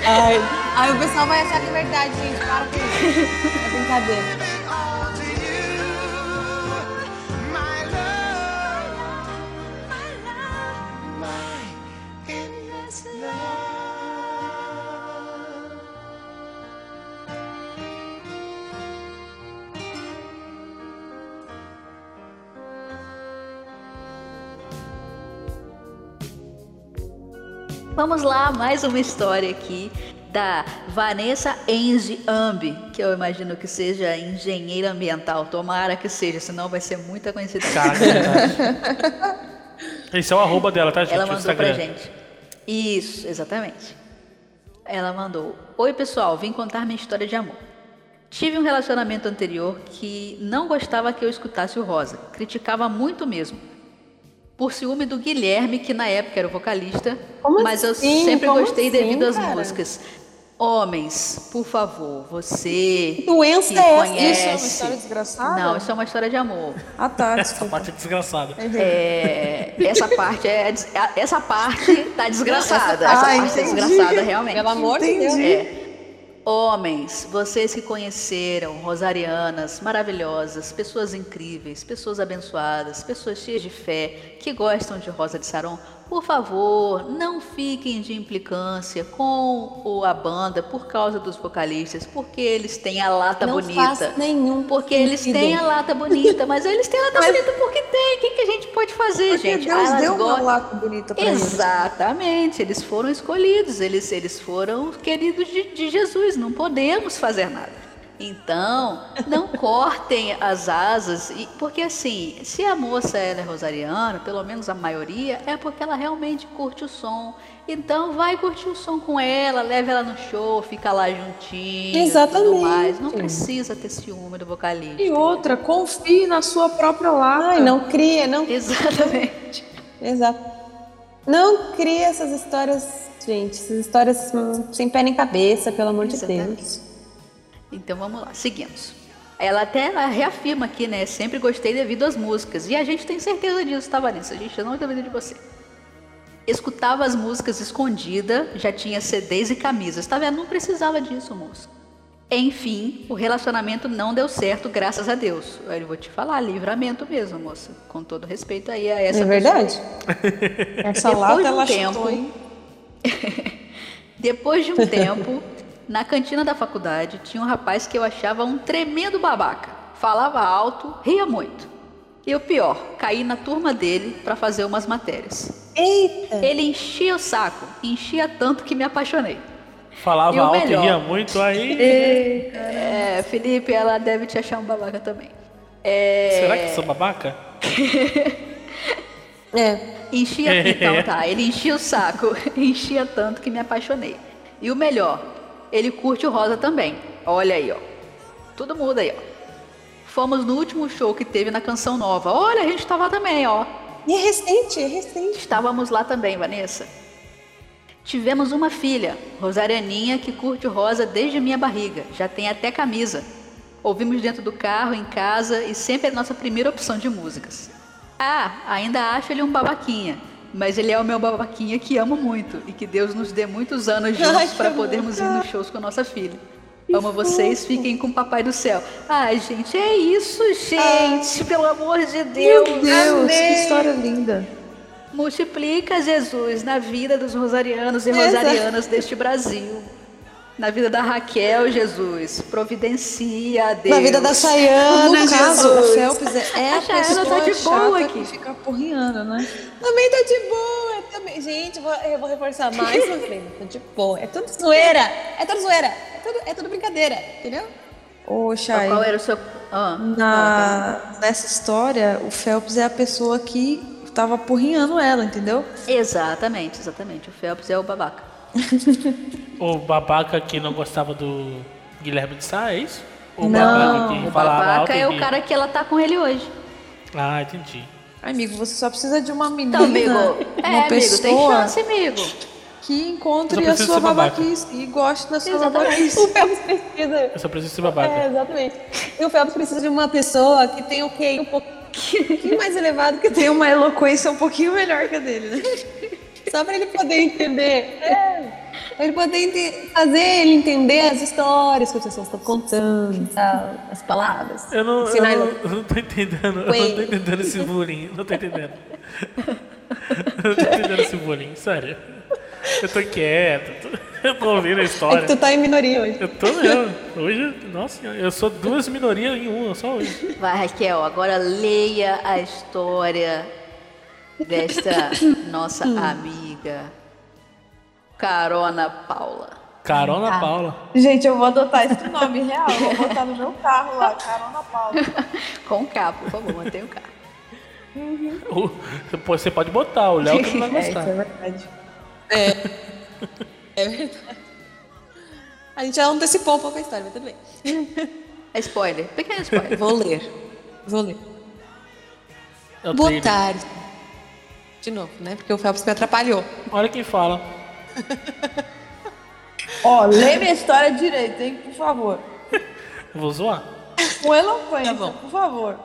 Ai, ai, o pessoal vai achar que é verdade, gente. Para com isso. É brincadeira. Vamos lá, mais uma história aqui da Vanessa Enzi Ambi, que eu imagino que seja engenheira ambiental. Tomara que seja, senão vai ser muita coincidência. É verdade. Esse é o arroba dela, tá, gente? Ela mandou Instagram. pra gente. Isso, exatamente. Ela mandou: Oi, pessoal, vim contar minha história de amor. Tive um relacionamento anterior que não gostava que eu escutasse o Rosa, criticava muito mesmo. Por ciúme do Guilherme, que na época era o vocalista, Como mas eu assim? sempre Como gostei assim, devido às cara? músicas. Homens, por favor, você Que doença que é essa? conhece. Isso é uma história desgraçada? Não, isso é uma história de amor. Ah, tá, Essa parte é desgraçada. É, essa parte é essa parte tá desgraçada. Essa Essa parte- Ah, é desgraçada realmente. Pelo amor de Deus. É. Homens, vocês que conheceram rosarianas maravilhosas, pessoas incríveis, pessoas abençoadas, pessoas cheias de fé, que gostam de Rosa de Saron, por favor, não fiquem de implicância com a banda por causa dos vocalistas, porque eles têm a lata Não bonita. faz nenhum Porque eles sentido. têm a lata bonita, mas eles têm a lata Mas- bonita porque tem. O que, que a gente pode fazer, Porque gente? Deus elas deu uma gostam- lata bonita pra eles. Exatamente, eles foram escolhidos, eles, eles foram queridos de, de Jesus, não podemos fazer nada. Então, não cortem as asas, e- porque assim, se a moça ela é rosariana, pelo menos a maioria, é porque ela realmente curte o som. Então, vai curtir o som com ela, leve ela no show, fica lá juntinho, tudo Exatamente. mais. Não precisa ter ciúme do vocalista. E outra, confie na sua própria lata. Ai, não cria, não. Exatamente. Exato. Não cria essas histórias, gente. Essas histórias sem pé nem cabeça, pelo amor de Exatamente. Deus. Então vamos lá, seguimos. Ela até ela reafirma aqui, né? Sempre gostei devido às músicas. E a gente tem certeza disso, tá, Vanessa? A gente não duvida de você. Escutava as músicas escondida, já tinha CDs e camisas. Tá vendo? Não precisava disso, moça. Enfim, o relacionamento não deu certo, graças a Deus. Eu vou te falar, livramento mesmo, moça. Com todo respeito aí a essa é verdade? Essa Depois lata de um ela tempo, chutou, hein? Depois de um tempo, na cantina da faculdade, tinha um rapaz que eu achava um tremendo babaca. Falava alto, ria muito. E o pior, caí na turma dele para fazer umas matérias. Eita! Ele enchia o saco, enchia tanto que me apaixonei. Falava E alto e melhor? ria muito, aí. É, Felipe, ela deve te achar um babaca também. É, Será que eu sou babaca? É. Enchia, então tá, ele enchia o saco, enchia tanto que me apaixonei. E o melhor, ele curte o rosa também. Olha aí, ó. Tudo muda aí, ó. Fomos no último show que teve na Canção Nova. Olha, a gente tava também, ó. E é recente, é recente. Estávamos lá também, Vanessa. Tivemos uma filha, Rosarianinha, que curte o rosa desde minha barriga. Já tem até camisa. Ouvimos dentro do carro, em casa e sempre é a nossa primeira opção de músicas. Ah, ainda acho ele um babaquinha. Mas ele é o meu babaquinha que amo muito e que Deus nos dê muitos anos Ai, juntos que para podermos ir nos shows com a nossa filha. Amo vocês, fiquem com o Papai do Céu. Ai, gente, é isso, gente. Pelo amor de Deus. Meu Deus, Amém. que história linda. Multiplica, Jesus, na vida dos rosarianos e Exato. rosarianas deste Brasil. Na vida da Raquel, Jesus. Providencia, Deus. Na vida da Chayana, No caso, o Jesus. Phelps é, é A a Chayana pessoa tá de boa chata aqui. que fica porriando, né? Também tô de boa, também. Gente, vou- eu vou reforçar mais uma vez. Tô de boa. É tudo zoeira. É tudo zoeira. É tudo, é tudo brincadeira, entendeu? Ô, Chay, Qual era o seu. Ah, na, nessa história, o Phelps é a pessoa que tava porrinhando ela, entendeu? Exatamente, exatamente. O Phelps é o babaca. O babaca que não gostava do Guilherme de Sá, é isso? O Não, babaca que O babaca é o cara que ela tá com ele hoje. Ah, entendi. Amigo, você só precisa de uma menina, Então, amigo. uma É, amigo, tem pessoa chance, amigo. que encontre a sua babaquice e goste da sua Exatamente. babaquice. O Phelps precisa. Eu só preciso ser babaca. É, exatamente. E o Phelps precisa de uma pessoa que tenha o quê? Um pouquinho mais elevado que Tem uma eloquência um pouquinho melhor que a dele, né? Só pra ele poder entender. É. Pra ele poder fazer ele entender as histórias que as pessoas estão contando, tal, as palavras. Eu não, eu não, eu não tô entendendo. Eu não tô entendendo esse bullying. Não tô entendendo. Eu não tô entendendo esse bullying, sério. Eu tô quieto. tô- Eu tô ouvindo a É história. que tu tá em minoria hoje. Eu tô mesmo. Hoje, nossa, senhora, eu sou duas minorias em uma, só hoje. Vai, Raquel, agora leia a história desta nossa amiga Carona Paula. Carona Paula. Gente, eu vou adotar esse nome real. Eu vou botar no meu carro lá, Carona Paula. Com K, por favor, mantenha o K. O- Você pode botar, o Léo que não vai É, isso gostar. é verdade. É verdade. A gente já antecipou um pouco a história, mas tudo bem. É spoiler, pequeno spoiler. Vou ler. Vou ler. É o Boa tarde. De novo, né? Porque o Phelps me atrapalhou. Olha quem fala. Ó, lê minha história direito, hein? Por favor. Eu vou zoar. Com eloquência, Tá por favor.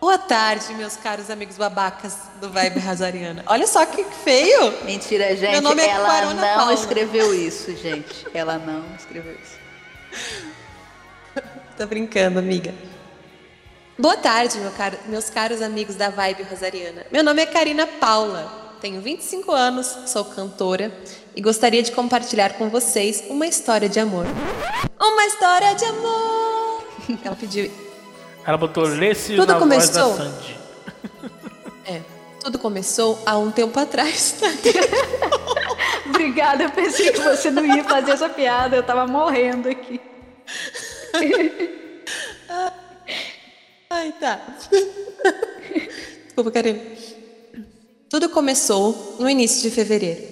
Boa tarde, meus caros amigos babacas do Vibe Razariana. Olha só que feio! Mentira, gente. Meu nome é ela Quarona não Paula. escreveu isso, gente. Ela não escreveu isso. Tô brincando, amiga. Boa tarde, meu caro- meus caros amigos da Vibe Rosariana. Meu nome é Karina Paula, tenho 25 anos, sou cantora e gostaria de compartilhar com vocês uma história de amor. Uma história de amor! Ela pediu. Ela botou Lesse Tudo na voz da começou? Sandy. É, tudo começou há um tempo atrás. Obrigada, eu pensei que você não ia fazer essa piada. Eu tava morrendo aqui. Ai, tá. Desculpa, Karina. Tudo começou no início de fevereiro.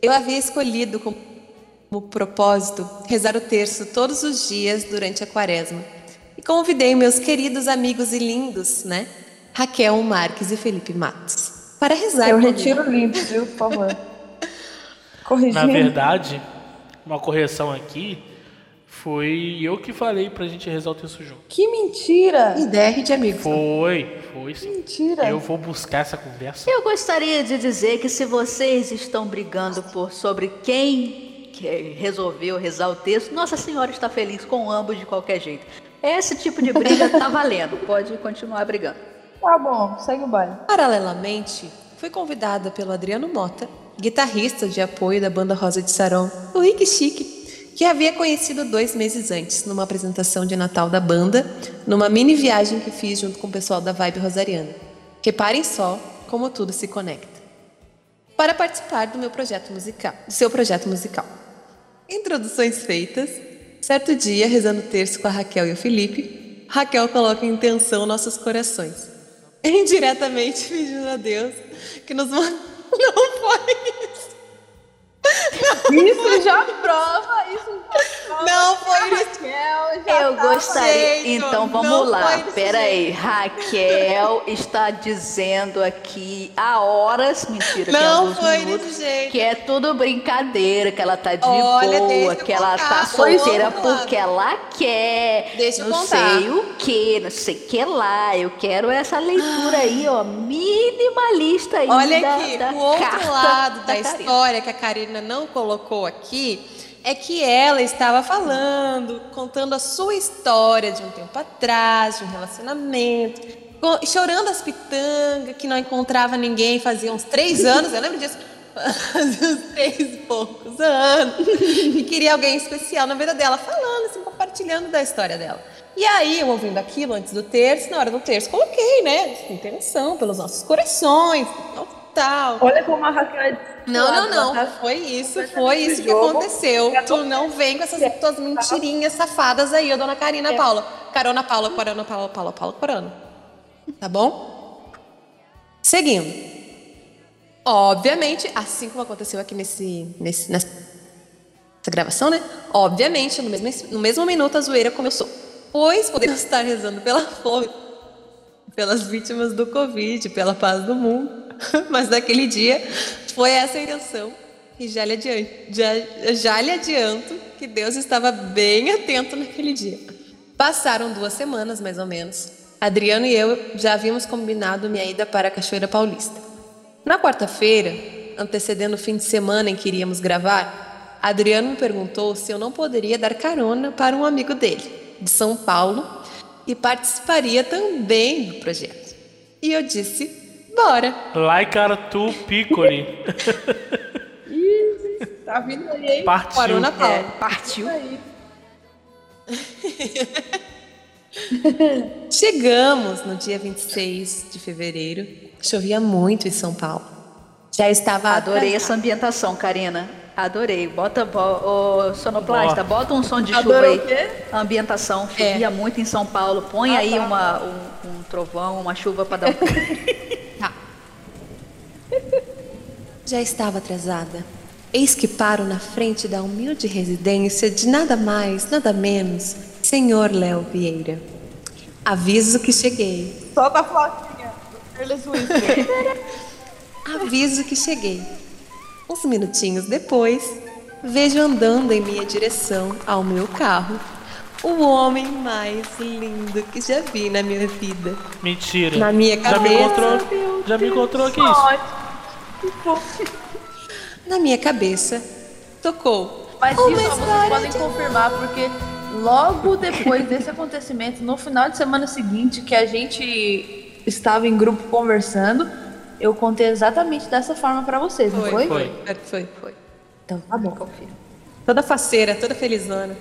Eu havia escolhido como, propósito rezar o terço todos os dias durante a quaresma. E convidei meus queridos amigos e lindos, né? Raquel Marques e Felipe Matos, para rezar Eu retiro limpo, viu? Por favor. Corrigindo. Na verdade, uma correção aqui, foi eu que falei pra gente rezar o texto junto. Que mentira! IDR de amigos. Foi, foi sim. Mentira. Eu vou buscar essa conversa. Eu gostaria de dizer que se vocês estão brigando por sobre quem que resolveu rezar o texto, Nossa Senhora está feliz com ambos de qualquer jeito. Esse tipo de briga tá valendo. Pode continuar brigando. Tá bom, segue o baile. Paralelamente, fui convidada pelo Adriano Mota, guitarrista de apoio da banda Rosa de Saron, o Rick Chique, que havia conhecido dois meses antes, numa apresentação de Natal da banda, numa mini viagem que fiz junto com o pessoal da Vibe Rosariana. Reparem só como tudo se conecta. Para participar do meu projeto musical, do seu projeto musical. Introduções feitas. Certo dia, rezando o terço com a Raquel e o Felipe, Raquel coloca em tensão nossos corações. Indiretamente pedindo a Deus que nos Não foi isso. Isso já prova, isso já prova. Não foi. Raquel já Eu tava- gostaria. jeito, Então vamos lá. Pera aí. Raquel está dizendo aqui há horas, mentira, Não foi minutos, desse jeito. que é tudo brincadeira, que ela tá de Olha, boa, que ela contar. tá solteira porque ela quer. Deixa eu não contar. sei o que, não sei o que lá. Eu quero essa leitura aí, ó, minimalista aí Olha da, aqui, da o outro carta lado da, Karina. história que a Karina não colocou aqui é que ela estava falando, contando a sua história de um tempo atrás, de um relacionamento, chorando as pitangas, que não encontrava ninguém fazia uns três anos, eu lembro disso, fazia uns três e poucos anos, e queria alguém especial na vida dela, falando, assim, compartilhando da história dela. E aí, eu ouvindo aquilo antes do terço, na hora do terço, coloquei, né, intenção pelos nossos corações, tal. Olha como a Raquel é Não, não, não. tá? Foi isso, foi isso que jogo, aconteceu. é Tu não vem com essas tuas mentirinhas safadas aí, dona Karina Paula. Carona Paula, Corona, Paula, Paula, Paula, Corona. Tá bom? Seguindo. Obviamente, assim como aconteceu aqui nesse, nesse, nessa gravação, né? Obviamente, no mesmo, no mesmo minuto a zoeira começou. Pois podemos estar rezando pela fome, pelas vítimas do Covid, pela paz do mundo. Mas naquele dia foi essa a intenção. E já lhe, adianto, já, já lhe adianto que Deus estava bem atento naquele dia. Passaram duas semanas, mais ou menos. Adriano e eu já havíamos combinado minha ida para a Cachoeira Paulista. Na quarta-feira, antecedendo o fim de semana em que iríamos gravar, Adriano me perguntou se eu não poderia dar carona para um amigo dele, de São Paulo, e participaria também do projeto. E eu disse: bora! Like Arthur Piccoli. Tá vindo aí, hein? Partiu. Parou na É, Paula. partiu. Chegamos no dia 26 de fevereiro. Chovia muito em São Paulo. Já estava Adorei atrasado. essa ambientação, Karina. Adorei. Bota, bo, ô, sonoplasta, bota um som de chuva Adorou aí. o? A ambientação chovia muito em São Paulo. Põe Ah, aí tá. uma, um, um trovão, uma chuva para dar um... Já estava atrasada. Eis que paro na frente da humilde residência de nada mais, nada menos, senhor Léo Vieira. Aviso que cheguei. Solta a flautinha. Fearless Whisper. Aviso que cheguei. Uns minutinhos depois, vejo andando em minha direção ao meu carro o homem mais lindo que já vi na minha vida. Mentira. Na minha Já me cabeça. encontrou? Já me encontrou? Que isso? Na minha cabeça, tocou. Mas Uma isso vocês podem de- confirmar, porque logo depois desse acontecimento, no final de semana seguinte, que a gente estava em grupo conversando, eu contei exatamente dessa forma pra vocês, não foi? Foi. Foi. Foi. Então tá bom. Confira. Toda faceira, toda felizona.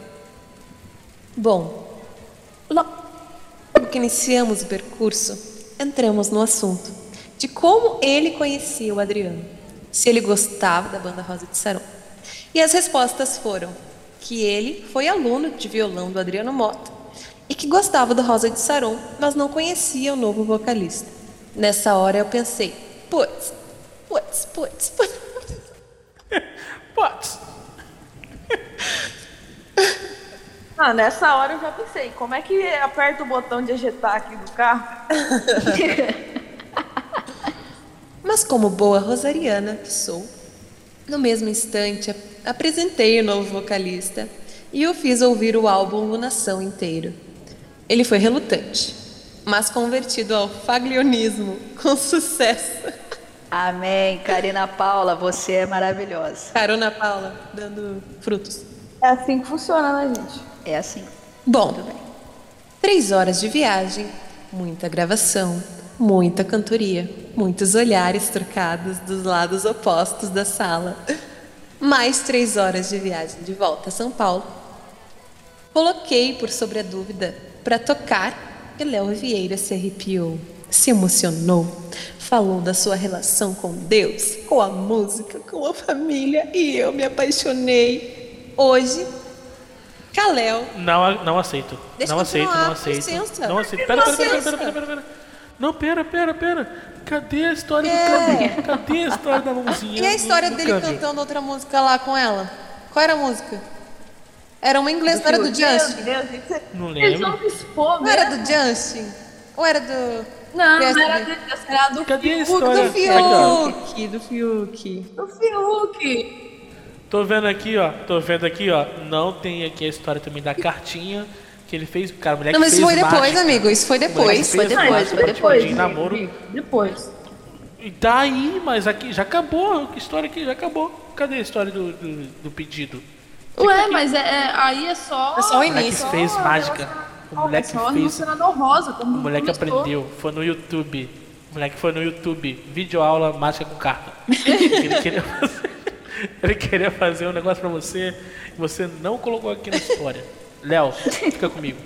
Bom, logo que iniciamos o percurso, entramos no assunto de como ele conhecia o Adriano, se ele gostava da banda Rosa de Saron. E as respostas foram que ele foi aluno de violão do Adriano Mota e que gostava do Rosa de Saron, mas não conhecia o novo vocalista. Nessa hora eu pensei, putz, putz, putz, putz. Putz. Ah, nessa hora eu já pensei, como é que aperta o botão de ejetar aqui do carro? Mas como boa rosariana que sou, no mesmo instante ap- apresentei o novo vocalista e o fiz ouvir o álbum Lunação inteiro. Ele foi relutante, mas convertido ao faglionismo com sucesso. Amém. Karina Paula, você é maravilhosa. Carona Paula, dando frutos. É assim que funciona, né, gente? É assim. Bom, três horas de viagem, muita gravação, muita cantoria, muitos olhares trocados dos lados opostos da sala. Mais três horas de viagem de volta a São Paulo. Coloquei por sobre a dúvida para tocar e Léo Vieira se arrepiou, se emocionou, falou da sua relação com Deus, com a música, com a família e eu me apaixonei. Hoje, Caléu Não, não aceito. Deixa não aceito, não aceito. licença. Não aceito. Pera, pera, pera, pera, pera, pera, pera. Não, pera, pera, pera. Cadê a história É. do câmbio? Cadê a história da mãozinha? E a história dele cantando outra música lá com ela? Qual era a música? Era uma em inglês, não era do Justin? Gente, Não eles lembro. vão expor Não era mesmo. do Justin? Ou era do. Não, não era né? do era do Cadê a Fiuk, história? Do. Fiuk, do Fiuk. Do Fiuk. Tô vendo aqui, ó. Tô vendo aqui, ó. Não tem aqui a história também da cartinha que ele fez. Cara, moleque Não, mas isso foi depois, mágica. amigo. Isso foi depois. Foi depois, mágica foi te depois, pedir namoro. Depois. E tá aí, mas aqui já acabou. Que história aqui já acabou. Cadê a história do, do, do pedido? Ué, mas é, é- aí é só. É só o O moleque início. fez mágica. O moleque só fez. rosa. O moleque começou. aprendeu, foi no YouTube. O moleque foi no YouTube, vídeo aula mágica com carta. Ele queria fazer, ele queria fazer um negócio pra você e você não colocou aqui na história. Léo, fica comigo.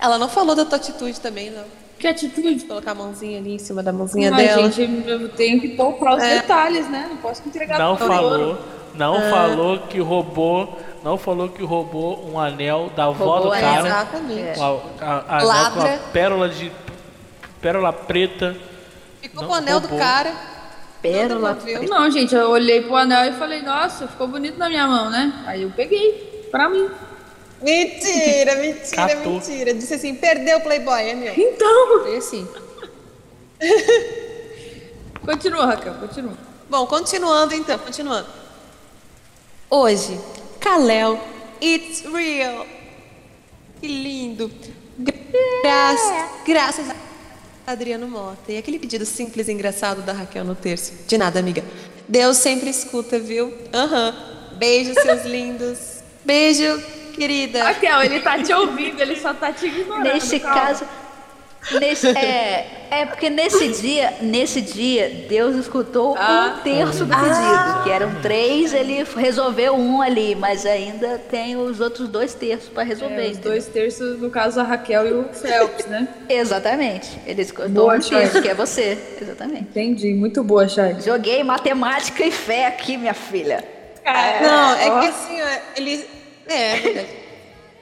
Ela não falou da tua atitude também, não. Que atitude. Colocar a mãozinha ali em cima da mãozinha Mas, dela. gente, eu tenho que poupar os É. detalhes, né? Não posso entregar Não tudo. falou, não É. falou que roubou, não falou que roubou um anel da avó Roubou do é, cara. Exatamente. Com a, a, a, com a pérola de pérola preta. Ficou Não, com o anel do roubou. cara. Pérola. Não. Não, gente, eu olhei pro anel e falei, nossa, ficou bonito na minha mão, né? Aí eu peguei, pra mim. Mentira, mentira, Catou. mentira. Disse assim, perdeu o Playboy, é meu. Então, Foi assim. continua, Raquel, continua. Bom, continuando então, continuando. Hoje, Kalel, it's real. Que lindo. Graças, graças a Adriano Mota. E aquele pedido simples e engraçado da Raquel no terço. De nada, amiga. Deus sempre escuta, viu? Aham. Beijo, seus lindos. Beijo, querida. Raquel, ele tá te ouvindo, ele só tá te ignorando. Nesse calma. caso. Nesse, é, é porque nesse dia, nesse dia, Deus escutou Ah. um terço do pedido, que eram três, ele resolveu um ali, mas ainda tem os outros dois terços para resolver. É, os entendeu? dois terços, no caso, a Raquel e o Phelps, né? Exatamente. Ele escutou Boa, um terço, Chay. que é você. Exatamente. Entendi, muito boa, Chay. Joguei matemática e fé aqui, minha filha. Não, é que assim, ele. É, é verdade.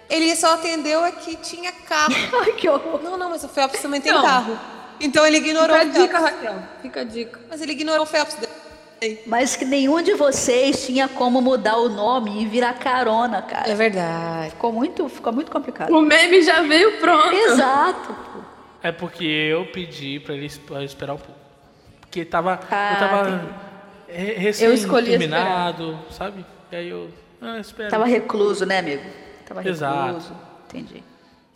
Ele só atendeu a que tinha carro. Ai, que horror. Não, não, mas o Phelps também tem Não. carro. Então ele ignorou Fica a o Phelps. dica, Raquel. Fica a dica. Mas ele ignorou o Phelps. Mas que nenhum de vocês tinha como mudar o nome e virar carona, cara. É verdade. Ficou muito, ficou muito complicado. O meme já veio pronto. Exato. pô. É porque eu pedi pra ele esperar um pouco. Porque tava, Ah, eu tava re- Eu escolhi recém-terminado, sabe? E aí eu. Ah, espera. Tava recluso, né, amigo? Tava Exato. recluso. Entendi.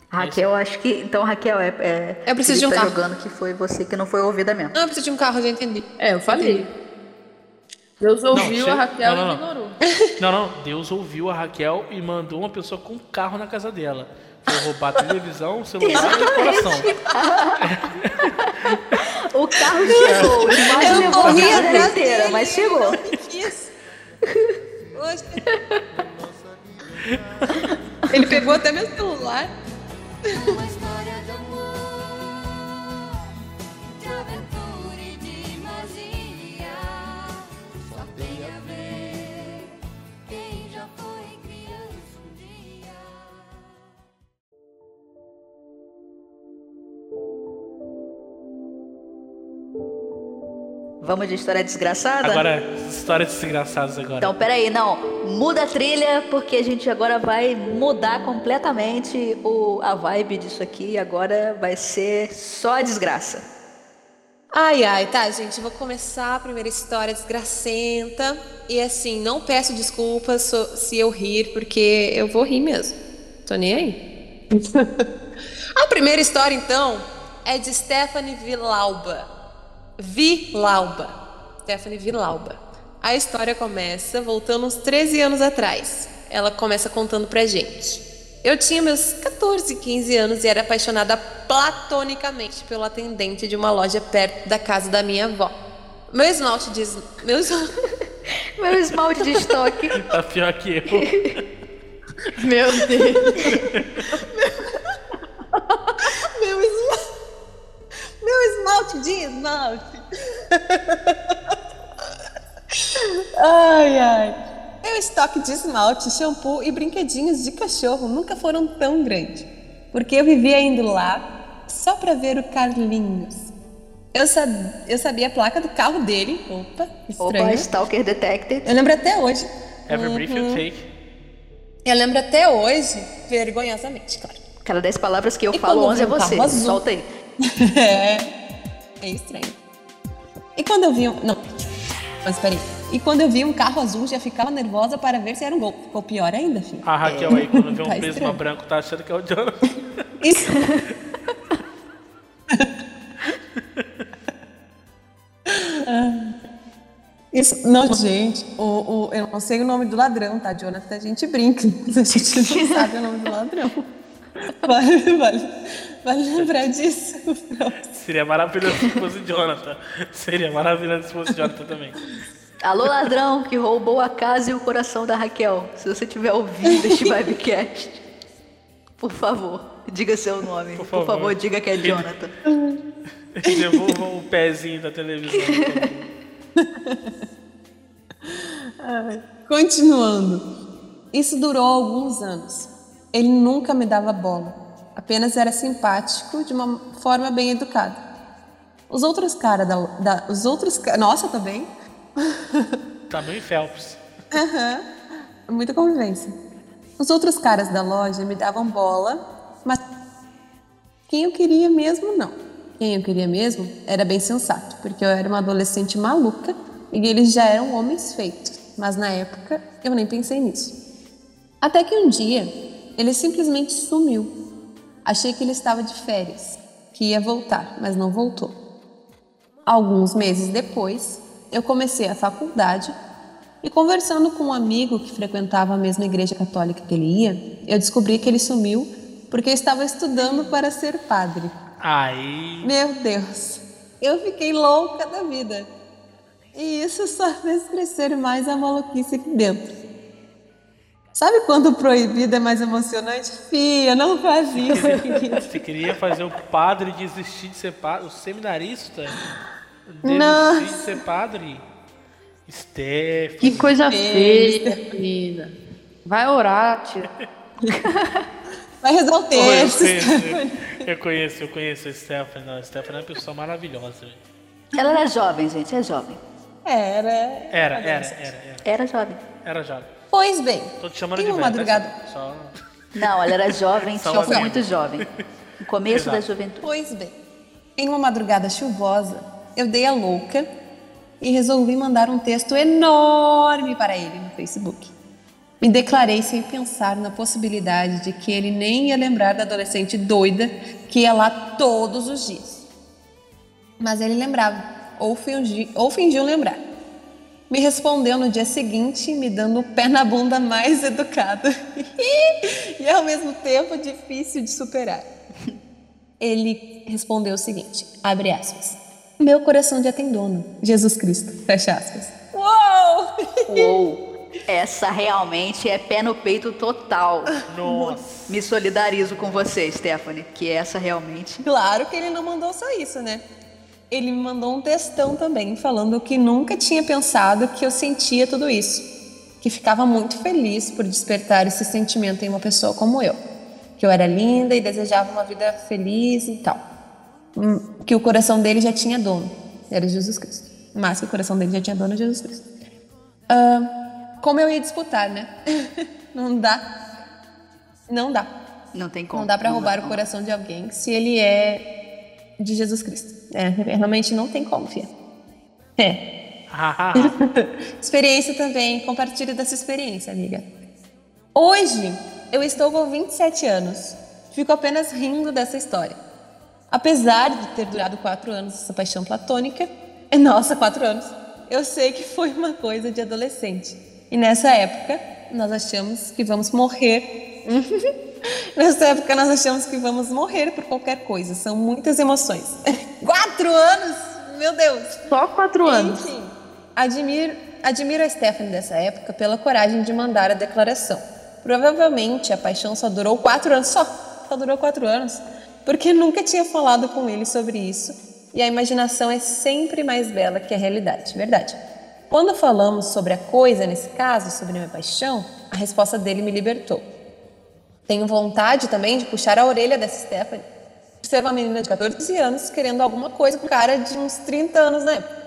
Raquel, acho que. Então, Raquel, é. é Eu preciso de um tá carro. jogando que foi você que não foi ouvida mesmo. Não, eu preciso de um carro, eu já entendi. É, eu falei. Deus ouviu, chega- a Raquel não, não, não. ignorou. Não, não. Deus ouviu a Raquel e mandou uma pessoa com um carro na casa dela. Foi roubar a televisão, o celular e o coração. O carro chegou, Eu levou a corri casa inteira, mas chegou. não quis. Oxe. Ele pegou até meu celular. Vamos de história desgraçada? Agora, histórias desgraçadas agora. Então, peraí, não. Muda a trilha, porque a gente agora vai mudar completamente o, a vibe disso aqui. Agora vai ser só a desgraça. Ai, ai, tá, gente, vou começar a primeira história desgracenta. E assim, não peço desculpas se eu rir, porque eu vou rir mesmo. Tô nem aí. a primeira história, então, é de Stephanie Vilauba. Vilauba. Stephanie Vilauba. A história começa voltando uns 13 anos atrás. Ela começa contando pra gente. Eu tinha meus 14, 15 anos e era apaixonada platonicamente pelo atendente de uma loja perto da casa da minha avó. Meu esmalte diz. Meu, es- Meu esmalte de estoque. Tá pior que eu. Meu Deus. meu, esma- meu esmalte de esmalte. ai, ai. Meu estoque de esmalte, shampoo e brinquedinhos de cachorro nunca foram tão grandes. Porque eu vivia indo lá só pra ver o Carlinhos. Eu, sab- eu sabia a placa do carro dele. Opa, estranho. Opa, Stalker Detected. Eu lembro até hoje. Every brief you take. Eu lembro até hoje, vergonhosamente, claro. Cada 10 palavras que eu E falo, quando 11 é você. Solta aí. É. Estranho. E quando eu vi um. Não. Mas peraí. E quando eu vi um carro azul, já ficava nervosa para ver se era um gol. Ficou pior ainda, filho. A Raquel aí, quando vê um Tá prisma estranho. branco, tá achando que é o Jonathan. Isso. Isso, não, gente, o, o, eu não sei o nome do ladrão, tá, Jonathan? A gente brinca, mas a gente não sabe o nome do ladrão. Vale, vale, vale lembrar disso. Seria maravilhoso se fosse Jonathan. Seria maravilhoso se fosse Jonathan também. Alô, ladrão que roubou a casa e o coração da Raquel. Se você estiver ouvindo este Vibecast, por favor, diga seu nome. Por favor. favor, diga que é Jonathan. Devolva o pezinho da televisão. Continuando. Isso durou alguns anos. Ele nunca me dava bola. Apenas era simpático de uma forma bem educada. Os outros caras da, da- Os outros. Nossa, tá bem? Tamanho Phelps. Muita convivência. Os outros caras da loja me davam bola, mas quem eu queria mesmo, não. Quem eu queria mesmo era bem sensato, porque eu era uma adolescente maluca e eles já eram homens feitos. Mas na época eu nem pensei nisso. Até que um dia ele simplesmente sumiu. Achei que ele estava de férias, que ia voltar, mas não voltou. Alguns meses depois, eu comecei a faculdade e conversando com um amigo que frequentava a mesma igreja católica que ele ia, eu descobri que ele sumiu porque estava estudando para ser padre. Aí. Meu Deus, eu fiquei louca da vida. E isso só fez crescer mais a maluquice aqui dentro. Sabe quando o proibido é mais emocionante? Fia, não faz isso, querida. Você queria fazer o padre desistir de ser padre? O seminarista? Nossa. Desistir de ser padre? Steph. Que coisa Deus. feia, menina. Vai orar, tia. Vai rezar o Pô, eu, conheço, eu conheço, a Stephanie. Não, a Stephanie é uma pessoa maravilhosa. Ela era jovem, gente, é jovem. Era. Era, era, era. Era jovem. Era jovem. Pois bem, Tô te chamando em de uma velho, madrugada. tá? Só... Não, ela era jovem, Só tinha muito jovem. No começo da Exato. juventude. Pois bem, em uma madrugada chuvosa, eu dei a louca e resolvi mandar um texto enorme para ele no Facebook. Me declarei sem pensar na possibilidade de que ele nem ia lembrar da adolescente doida que ia lá todos os dias. Mas ele lembrava, ou, fingi, ou fingiu lembrar. Me respondeu no dia seguinte, me dando o pé na bunda mais educado. e ao mesmo tempo difícil de superar. Ele respondeu o seguinte, abre aspas. Meu coração já tem dono, Jesus Cristo, fecha aspas. Uou! Uou! Essa realmente é pé no peito total. Nossa. Me solidarizo com você, Stephanie, que essa realmente. Claro que ele não mandou só isso, né? Ele me mandou um textão também, falando que nunca tinha pensado que eu sentia tudo isso. Que ficava muito feliz por despertar esse sentimento em uma pessoa como eu. Que eu era linda e desejava uma vida feliz e tal. Hum, Que o coração dele já tinha dono, era Jesus Cristo. Mas que o coração dele já tinha dono, Jesus Cristo. Ah, como eu ia disputar, né? Não dá. Não dá. Não tem como. Não dá pra roubar o como. coração de alguém se ele é de Jesus Cristo. É, realmente não tem como, filha. É. experiência também, compartilhe dessa experiência, amiga. Hoje, eu estou com 27 anos. Fico apenas rindo dessa história. Apesar de ter durado quatro anos essa paixão platônica, é nossa, quatro anos, eu sei que foi uma coisa de adolescente. E nessa época, nós achamos que vamos morrer. nessa época, nós achamos que vamos morrer por qualquer coisa. São muitas emoções. quatro anos? Meu Deus! Só quatro anos. Enfim, admiro, admiro a Stephanie dessa época pela coragem de mandar a declaração. Provavelmente a paixão só durou quatro anos, só, só durou quatro anos, porque nunca tinha falado com ele sobre isso e a imaginação é sempre mais bela que a realidade, verdade? Quando falamos sobre a coisa, nesse caso, sobre minha paixão, a resposta dele me libertou. Tenho vontade também de puxar a orelha dessa Stephanie, ser uma menina de 14 anos querendo alguma coisa com cara de uns 30 anos época.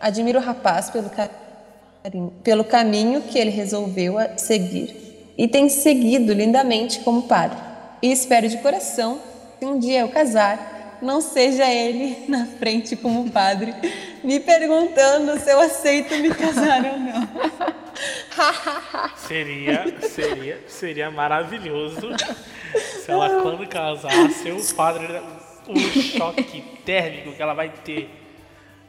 Admiro o rapaz pelo, carinho, pelo caminho que ele resolveu seguir e tem seguido lindamente como padre. E espero de coração que um dia eu casar, não seja ele na frente como padre, me perguntando se eu aceito me casar ou não. Seria, seria, seria maravilhoso se ela, quando casasse, o padre. O choque térmico que ela vai ter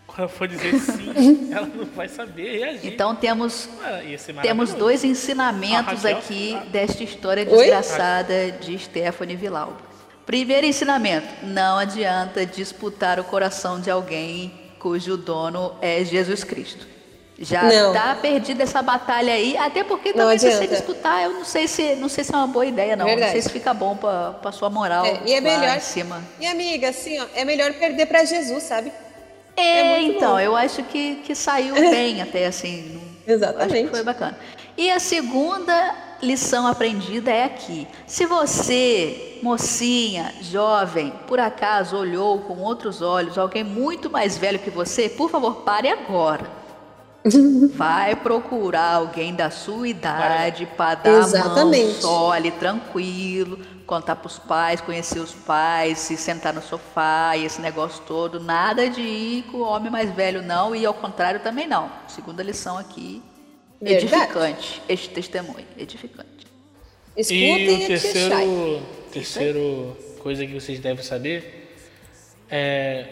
quando for dizer sim, ela não vai saber reagir. Então temos Ah, Temos dois ensinamentos Raquel- aqui a- desta história Oi? desgraçada de Stephanie Villalba. Primeiro ensinamento: não adianta disputar o coração de alguém cujo dono é Jesus Cristo. Já Não. tá perdida essa batalha aí, até porque Não também se você adianta. disputar, eu não sei se não sei se é uma boa ideia não. Verdade. Não sei se fica bom pra, pra sua moral É, e é melhor. em cima. E amiga, assim, ó, é melhor perder pra Jesus, sabe? É, É então, bom. eu acho que, que saiu bem até assim. Exatamente. Foi bacana. E a segunda lição aprendida é aqui. Se você, mocinha, jovem, por acaso olhou com outros olhos alguém muito mais velho que você, por favor, pare agora. Vai procurar alguém da sua idade para dar a mão Exatamente. sole, tranquilo, contar pros pais, conhecer os pais, se sentar no sofá e esse negócio todo. Nada de ir com o homem mais velho, não, e ao contrário também não. Segunda lição aqui, Verdade. edificante. Este testemunho, edificante. Escutem E o terceiro, terceiro coisa que vocês devem saber é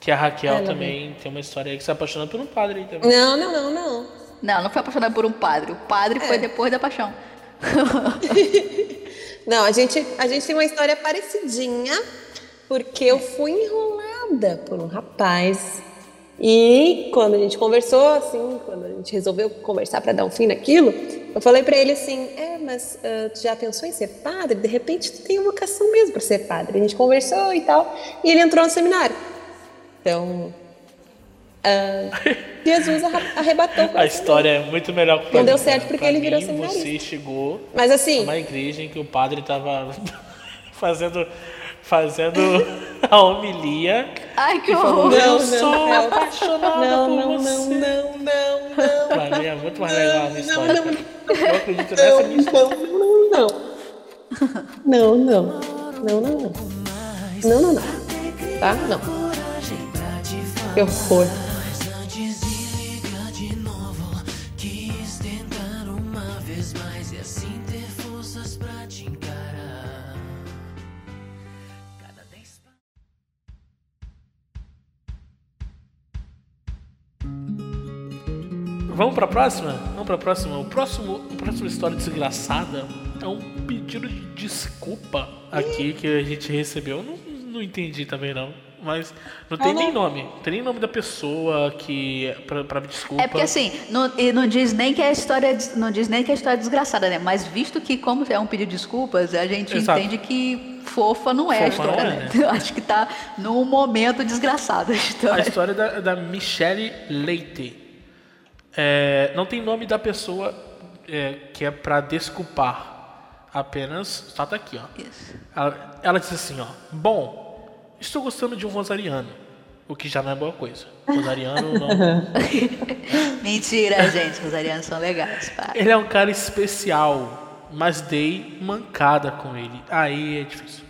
que a Raquel Ela também tem uma história aí que se apaixonou por um padre aí também. Não, não, não, não. Não, não foi apaixonado por um padre. O padre É. foi depois da paixão. Não, a gente, a gente tem uma história parecidinha, porque eu fui enrolada por um rapaz. E quando a gente conversou, assim, quando a gente resolveu conversar para dar um fim naquilo, eu falei para ele assim: É, mas ah, tu já pensou em ser padre? De repente tu tem vocação mesmo para ser padre. A gente conversou e tal, e ele entrou no seminário. Então, ah, Jesus arrebatou. A história é muito melhor que o Não deu certo porque Pra ele virou mim, seminarista. Você chegou Mas assim, numa igreja em que o padre estava fazendo fazendo a homilia Ai, que horror. Eu Não, não, sou não. apaixonada Não, por não, você. não, não, não, não. Mim é muito mais legal a minha história. não, cara. Eu acredito nessa minha história. Não, não, não. Não, não. Não, não, não. Não, não, não. Tá? Não. Que horror. Vamos pra próxima? Vamos pra próxima. O próximo, a próxima história desgraçada é um pedido de desculpa aqui que a gente recebeu. Eu não, não entendi também não. Mas não tem nem nome. Não tem nem nome da pessoa que. pra, pra desculpa. É porque assim, não, e não diz nem que a história é des- não diz nem que a história é desgraçada, né? Mas visto que como é um pedido de desculpas, a gente Exato. entende que fofa não é a Fofa não história, é, né? né? Eu acho que tá num momento desgraçado a A história. história da, da Michelle Leite. É, não tem nome da pessoa é, que é pra desculpar. Apenas. Só tá aqui, ó. Isso. Ela, ela diz assim, ó. Bom, estou gostando de um rosariano. O que já não é boa coisa. Rosariano não. Mentira, gente, os arianos são legais, para. Ele é um cara especial, mas dei mancada com ele. Aí é difícil.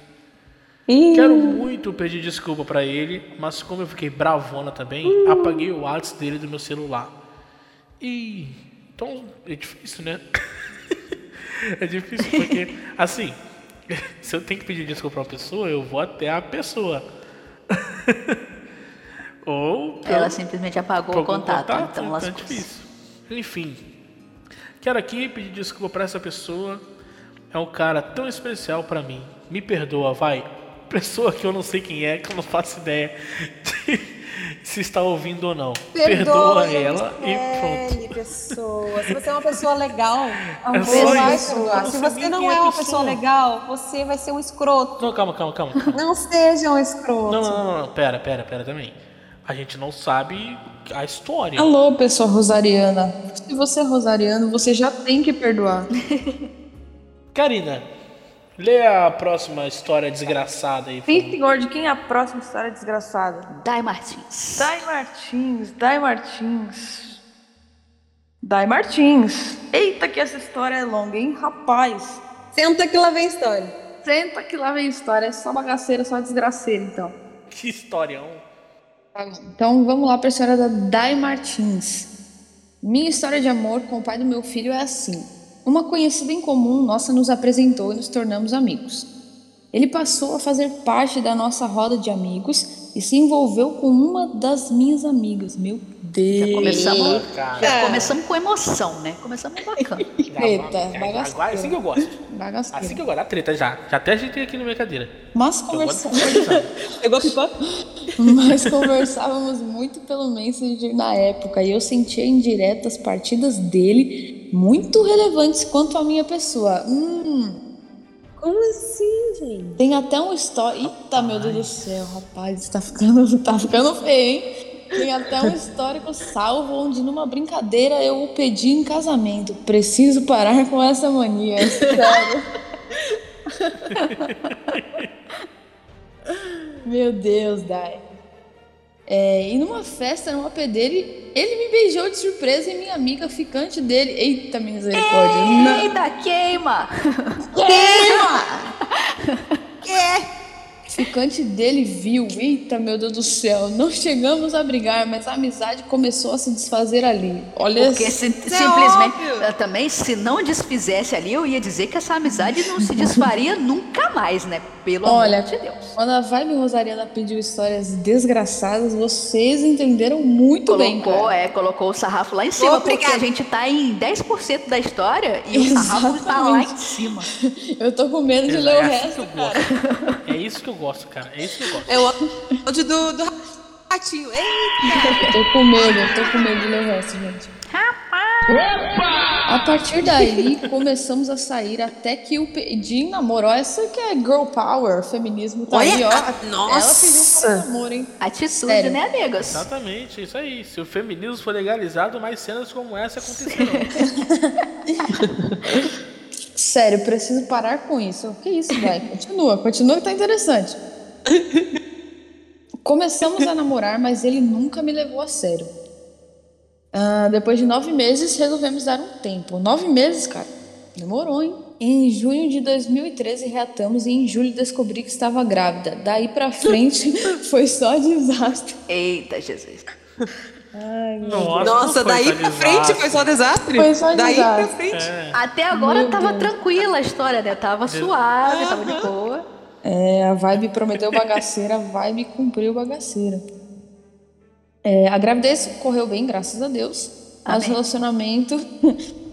Ih, Quero muito pedir desculpa pra ele, mas como eu fiquei bravona também, apaguei o WhatsApp dele do meu celular. E então é difícil, né? é difícil porque assim, se eu tenho que pedir desculpa pra uma pessoa, eu vou até a pessoa. Ou Ela simplesmente apagou o Apagou contato, então então é difícil. Enfim, quero aqui pedir desculpa pra essa pessoa. É um cara tão especial pra mim. Me perdoa, vai. Pessoa que eu não sei quem é, que eu não faço ideia de se está ouvindo ou não. Perdoa ela e pronto. Pessoa. Se você é uma pessoa legal, É você vai perdoar. Se você não é é uma pessoa. pessoa legal, você vai ser um escroto. Não, calma, calma, calma. calma. Não seja um escroto. Não, não, não, não, pera, pera, pera também. A gente não sabe a história. Alô, pessoa rosariana. Se você é rosariano, você já tem que perdoar. Karina, lê a próxima história desgraçada aí. Sim, senhor, de quem é a próxima história desgraçada? Dai Martins. Dai Martins, Dai Martins. Dai Martins. Eita, que essa história é longa, hein? Rapaz. Senta que lá vem a história. Senta que lá vem a história. É só bagaceira, só desgraceira, então. Que historião. Tá. Então vamos lá para a história da Dai Martins. Minha história de amor com o pai do meu filho é assim. Uma conhecida em comum nossa nos apresentou e nos tornamos amigos. Ele passou a fazer parte da nossa roda de amigos e se envolveu com uma das minhas amigas. Meu Deus! Já começamos, Cara, já começamos com emoção, né? Começamos bacana. Treta, Agora, bagaceira. assim que eu gosto. Bagaceira. Assim que eu gosto. A treta já. Já até ajeitei aqui na minha cadeira. Mas Eu gosto conversamos. Pegou a? Mas conversávamos muito pelo Messenger na época e eu sentia indiretas partidas dele muito relevantes quanto à minha pessoa. Hum, Como assim, gente? tem até um story. Eita, meu Deus do céu, rapaz, tá ficando, tá ficando feio, hein? Tem até um histórico salvo onde numa brincadeira eu o pedi em casamento. Preciso parar com essa mania, sério. Meu Deus, Dai. É, e numa festa, numa AP dele, ele me beijou de surpresa e minha amiga ficante dele. Eita, misericórdia. Não. Eita, queima! Ficante dele viu. Eita, meu Deus do céu. Não chegamos a brigar, mas a amizade começou a se desfazer ali. Olha Porque se- simplesmente, eu também, se não desfizesse ali, eu ia dizer que essa amizade não se desfaria nunca mais, né? Pelo Olha, amor de Deus. quando a Vibe Rosariana pediu histórias desgraçadas, vocês entenderam muito bem, Colocou, é, colocou o sarrafo lá em cima, porque a gente tá em 10% da história e o sarrafo tá lá em cima. Eu tô com medo de ler o é resto, que eu cara. gosto. É isso que eu gosto, cara. É isso que eu gosto. É o áudio do, do ratinho. Eita! Tô com medo, tô com medo de ler o resto, gente. A partir daí, começamos a sair até que o pedi em namoro. Ó, Essa que é girl power, feminismo tá aí, ó. a- Ela pediu nossa! para namoro, hein? Atitude, Sério. né, amigos? Exatamente, isso aí. Se o feminismo for legalizado, mais cenas como essa acontecerão. Sério, preciso parar com isso. Que isso, vai? Continua, continua que tá interessante. Começamos a namorar, mas ele nunca me levou a sério. Ah, depois de nove meses, resolvemos dar um tempo. Nove meses, cara. Demorou, hein? Em junho de 2013 reatamos e em julho descobri que estava grávida. Daí pra frente foi só desastre. Eita, Jesus. Nossa, Nossa, foi daí pra frente foi só desastre? Foi só daí desastre. pra frente. É. Até agora Meu tava Deus. tranquila a história, né? Tava suave, tava de boa. É, a vibe prometeu bagaceira, a vibe cumpriu bagaceira. É, a gravidez correu bem, graças a Deus. Mas o relacionamento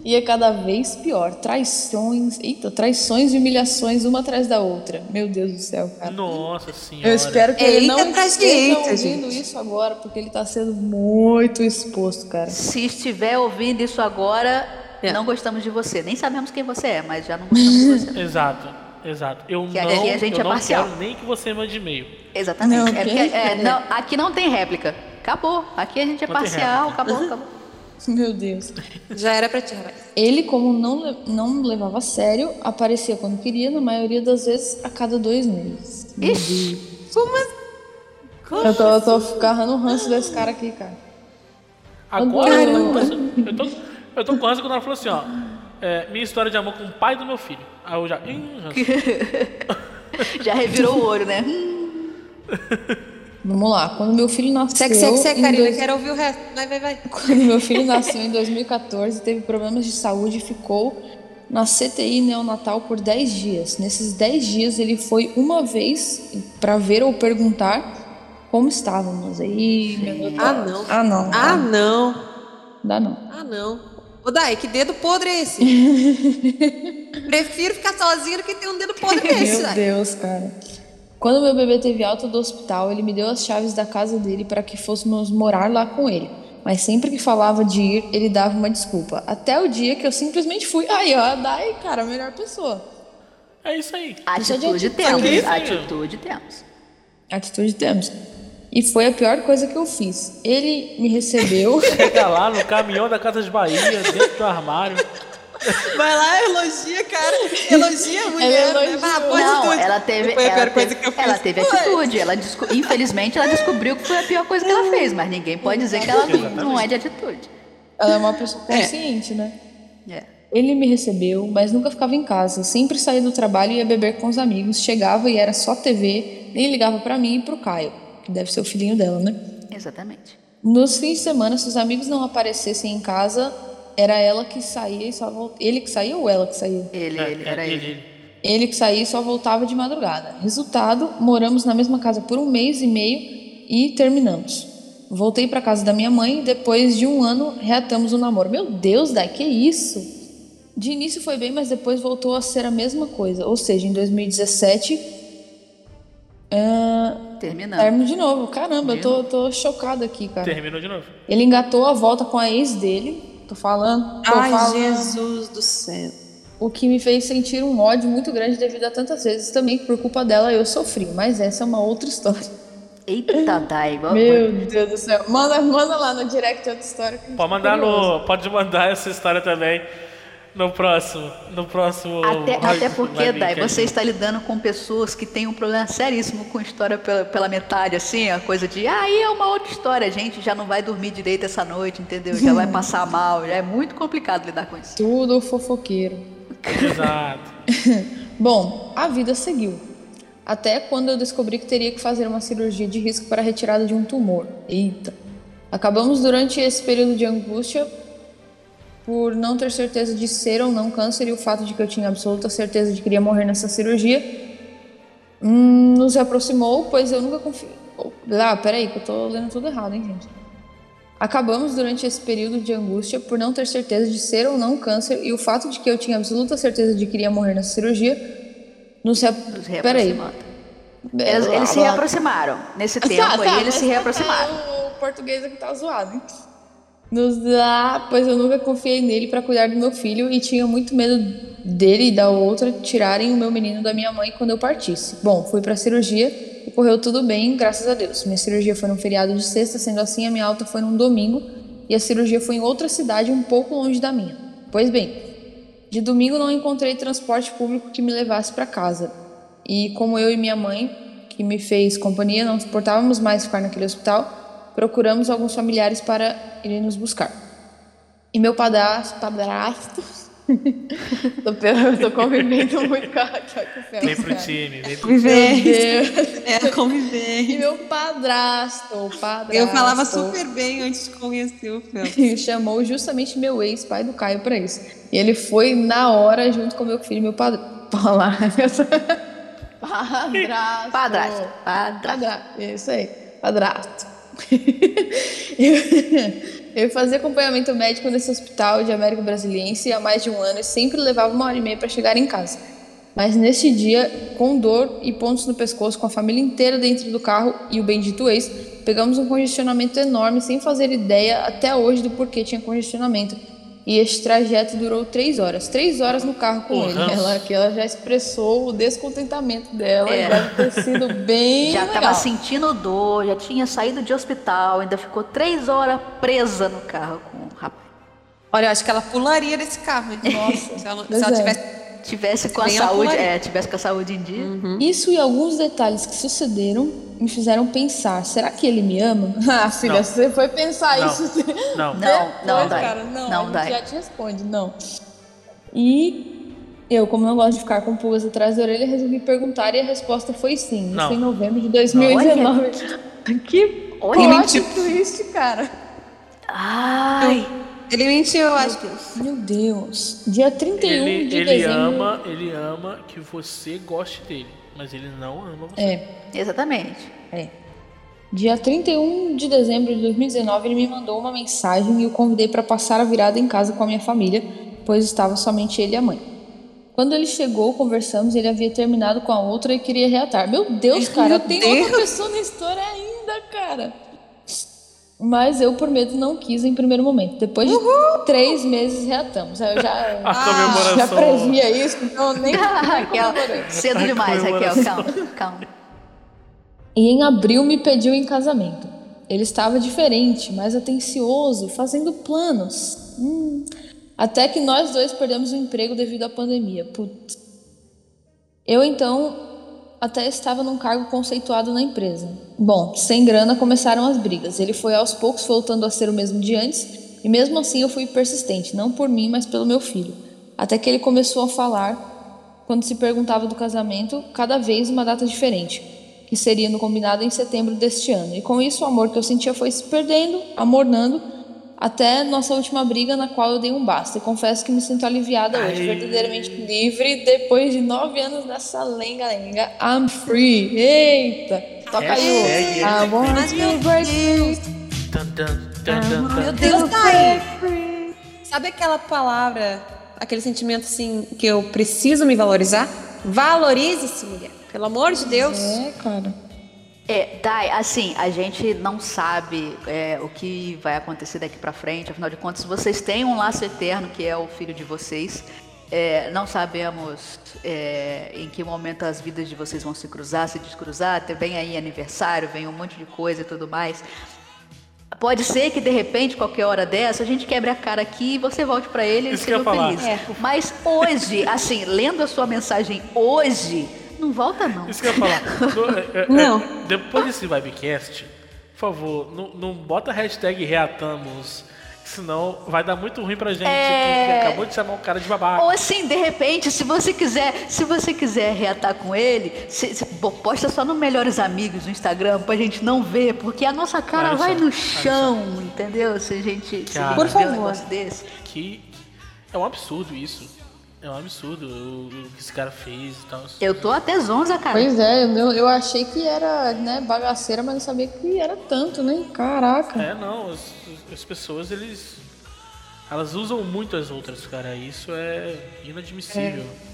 ia cada vez pior. Traições, eita, traições e humilhações uma atrás da outra. Meu Deus do céu, cara. Nossa senhora. Eu espero que ele Eita, não atrás de esteja eita, ouvindo gente. isso agora, porque ele tá sendo muito exposto, cara. Se estiver ouvindo isso agora, É. não gostamos de você. Nem sabemos quem você é, mas já não gostamos de você. Exato, exato. Eu Que não, aqui a gente eu é não parcial. quero nem que você mande e-mail. Exatamente. Não, é é, não, aqui não tem réplica. Acabou. Aqui a gente é Não parcial, acabou, acabou. Meu Deus. Já era pra ti, rapaz. Ele, como não, não me levava a sério, aparecia quando queria, na maioria das vezes a cada dois meses. Ixi. Como assim? Eu tô, eu tô agarrando o ranço desse cara aqui, cara. Agora eu tô, eu tô, eu tô com ranço quando ela falou assim, ó. é, minha história de amor com o pai do meu filho. Aí eu já. Ranço. Já revirou o olho, né? Vamos lá. Quando meu filho nasceu. Segue, segue, segue, Karina. dois- Quero ouvir o resto. Vai, vai, vai. Quando meu filho nasceu em 2014, teve problemas de saúde e ficou na CTI neonatal por 10 dias. Nesses 10 dias, ele foi uma vez para ver ou perguntar como estávamos. Aí, meu. Ah, não. Ah, não. Ah, não. Dá não. Ah, não. Ô, Dai, que dedo podre é esse? Prefiro ficar sozinha do que ter um dedo podre desse, Meu Dai. Deus, cara. Quando meu bebê teve alta do hospital, ele me deu as chaves da casa dele para que fôssemos morar lá com ele. Mas sempre que falava de ir, ele dava uma desculpa. Até o dia que eu simplesmente fui. Aí, ó, daí, cara, a melhor pessoa. É isso aí. Isso é de Atitude atitude. temos. Isso, Atitude temos. Atitude temos. E foi a pior coisa que eu fiz. Ele me recebeu. Chega lá no caminhão da Casa de Bahia, dentro do armário. Vai lá, elogia, cara. Elogia a mulher. Ela né? Ah, pode Não, tudo. ela teve, Foi a ela pior teve, coisa que eu fiz. ela teve Foi. atitude. Ela desco- Infelizmente, ela descobriu que foi a pior coisa que ela fez, mas ninguém pode dizer que ela não, não é de atitude. Ela é uma pessoa consciente, né? É. Ele me recebeu, mas nunca ficava em casa. Sempre saía do trabalho e ia beber com os amigos. Chegava e era só TV, nem ligava pra mim e pro Caio, que deve ser o filhinho dela, né? Exatamente. Nos fins de semana, se os amigos não aparecessem em casa, era ela que saía e só voltava. Ele que saía ou ela que saía? Ele, É, ele, é, era ele. ele, ele. Ele que saía e só voltava de madrugada. Resultado, moramos na mesma casa por um mês e meio e terminamos. Voltei pra casa da minha mãe e depois de um ano reatamos o namoro. Meu Deus, Dai, que isso? De início foi bem, mas depois voltou a ser a mesma coisa. Ou seja, em 2017, ah, Terminando. término de novo. Caramba, eu tô, tô chocado aqui, cara. Terminou de novo. Ele engatou a volta com a ex dele. Tô falando. Tô Ai, falando. Jesus do céu. O que me fez sentir um ódio muito grande devido a tantas vezes também que por culpa dela eu sofri. Mas essa é uma outra história. Eita, Dai. vamos- Meu Deus do céu. Manda, manda lá no direct outra história. Pode mandar no. Pode mandar essa história também no próximo. No próximo. Até, até porque, Dai, você está lidando com pessoas que têm um problema seríssimo com história pela, pela metade, assim, a coisa de, ah, aí é uma outra história, a gente já não vai dormir direito essa noite, entendeu? Já vai passar mal, já é muito complicado lidar com isso. Tudo fofoqueiro. Exato. Bom, a vida seguiu. Até quando eu descobri que teria que fazer uma cirurgia de risco para a retirada de um tumor. Eita. Acabamos durante esse período de angústia por não ter certeza de ser ou não câncer e o fato de que eu tinha absoluta certeza de que iria morrer nessa cirurgia hum, nos aproximou, pois eu nunca confiei. Ah, peraí, que eu tô lendo tudo errado, hein, gente? Acabamos durante esse período de angústia por não ter certeza de ser ou não câncer e o fato de que eu tinha absoluta certeza de que iria morrer nessa cirurgia nos, re... Nos Peraí. reaproximando. Eles, eles se Ah, reaproximaram. Nesse tempo Tá, aí, tá, eles se mas reaproximaram. O português aqui tá zoado, hein? Nos dá, pois eu nunca confiei nele para cuidar do meu filho e tinha muito medo dele e da outra tirarem o meu menino da minha mãe quando eu partisse. Bom, fui pra cirurgia e correu tudo bem, graças a Deus. Minha cirurgia foi num feriado de sexta, sendo assim a minha alta foi num domingo e a cirurgia foi em outra cidade um pouco longe da minha. Pois bem, De domingo não encontrei transporte público que me levasse para casa. E como eu e minha mãe, que me fez companhia, não suportávamos mais ficar naquele hospital, procuramos alguns familiares para irem nos buscar. E meu padrasto, padrasto tô, tô convivendo muito com a, o Fel, Vem pro time, vem pro Convivência. Deus. É, E convivência. meu padrasto, o padrasto. Eu falava super bem antes de conhecer o Fel. E chamou justamente meu ex, pai do Caio, pra isso. E ele foi na hora junto com meu filho e meu padrasto. Padrasto. Padrasto. Padrasto. Padrasto. Isso aí. Padrasto. Eu, eu fazia acompanhamento médico nesse hospital de América Brasiliense há mais de um ano e sempre levava uma hora e meia para chegar em casa. Mas neste dia, com dor e pontos no pescoço, com a família inteira dentro do carro e o bendito ex, pegamos um congestionamento enorme sem fazer ideia até hoje do porquê tinha congestionamento. E este trajeto durou três horas. Três horas no carro com Ô, ele. Ela, que ela já expressou o descontentamento dela. É. Deve ter sido bem Já legal. tava sentindo dor, já tinha saído de hospital, ainda ficou três horas presa no carro com o rapaz. Olha, eu acho que ela pularia desse carro. Nossa, se ela, se ela é. tivesse. Tivesse com a Bem, saúde, é, tivesse com a saúde em dia. Isso e alguns detalhes que sucederam me fizeram pensar: será que ele me ama? Ah, filha, Não. você foi pensar Não. isso. Não. Não, Depois, não, Dai. cara, não, Não, Dai. já te responde, não. E eu, como não gosto de ficar com pulgas atrás da orelha, resolvi perguntar e a resposta foi sim. Não. Isso em novembro de 2019. que Olha. plot twist, cara. Ai, Ele mentiu, eu acho. Meu Deus. Dia 31 Ele, de ele dezembro. ama, ele ama que você goste dele, mas ele não ama você. É. exatamente. Dia 31 de dezembro de 2019, ele me mandou uma mensagem e o convidei para passar a virada em casa com a minha família, pois estava somente ele e a mãe. Quando ele chegou, conversamos, ele havia terminado com a outra e queria reatar. Meu Deus, cara, Meu tem Deus. outra pessoa na história ainda, cara. Mas eu, por medo, não quis em primeiro momento. Depois de três meses, reatamos. Eu já, A comemoração. já previa isso, então nem, Raquel, cedo demais, Raquel, calma, calma. E em abril me pediu em casamento. Ele estava diferente, mais atencioso, fazendo planos. Hum. Até que nós dois perdemos o emprego devido à pandemia. Putz. Eu então até estava num cargo conceituado na empresa. Bom, sem grana começaram as brigas. Ele foi aos poucos voltando a ser o mesmo de antes, e mesmo assim eu fui persistente, não por mim, mas pelo meu filho. Até que ele começou a falar, quando se perguntava do casamento, cada vez uma data diferente, que seria no combinado em setembro deste ano. E com isso o amor que eu sentia foi se perdendo, amornando, até nossa última briga, na qual eu dei um basta. E confesso que me sinto aliviada hoje, verdadeiramente livre, depois de nove anos nessa lenga-lenga. I'm free. Eita! Toca aí Hashtag o. I want Mas, meu break Deus. Meu Deus, Thay. Sabe aquela palavra, aquele sentimento assim, que eu preciso me valorizar? Valorize-se, mulher. Pelo amor de Deus. É, cara. É, Dai, assim, a gente não sabe é, o que vai acontecer daqui pra frente, afinal de contas, vocês têm um laço eterno que é o filho de vocês. É, não sabemos é, em que momento as vidas de vocês vão se cruzar, se descruzar. Tem- Vem aí aniversário, vem um monte de coisa e tudo mais. Pode ser que de repente, qualquer hora dessa, a gente quebre a cara aqui e você volte pra ele e seja feliz. Mas hoje, assim, lendo a sua mensagem hoje, não volta não. Isso que eu ia falar. No- é, é, Não. é, depois desse Vibecast, por favor, não, não bota a hashtag reatamos, senão vai dar muito ruim pra gente É. que acabou de chamar o cara de babaca. Ou assim, de repente, se você quiser, se você quiser reatar com ele, se- se- bo- posta só no Melhores Amigos no Instagram pra gente não ver, porque a nossa cara Olha vai só, no chão, entendeu? Se a gente, se a Cara. gente Por um favor. negócio desse. Que é um absurdo isso. É um absurdo o, o que esse cara fez e tal. Eu tô até zonza, cara. Pois é, eu, eu achei que era né, bagaceira, mas não sabia que era tanto, né? Caraca. É, não, as, as pessoas, eles. Elas usam muito as outras, cara. Isso é inadmissível. É,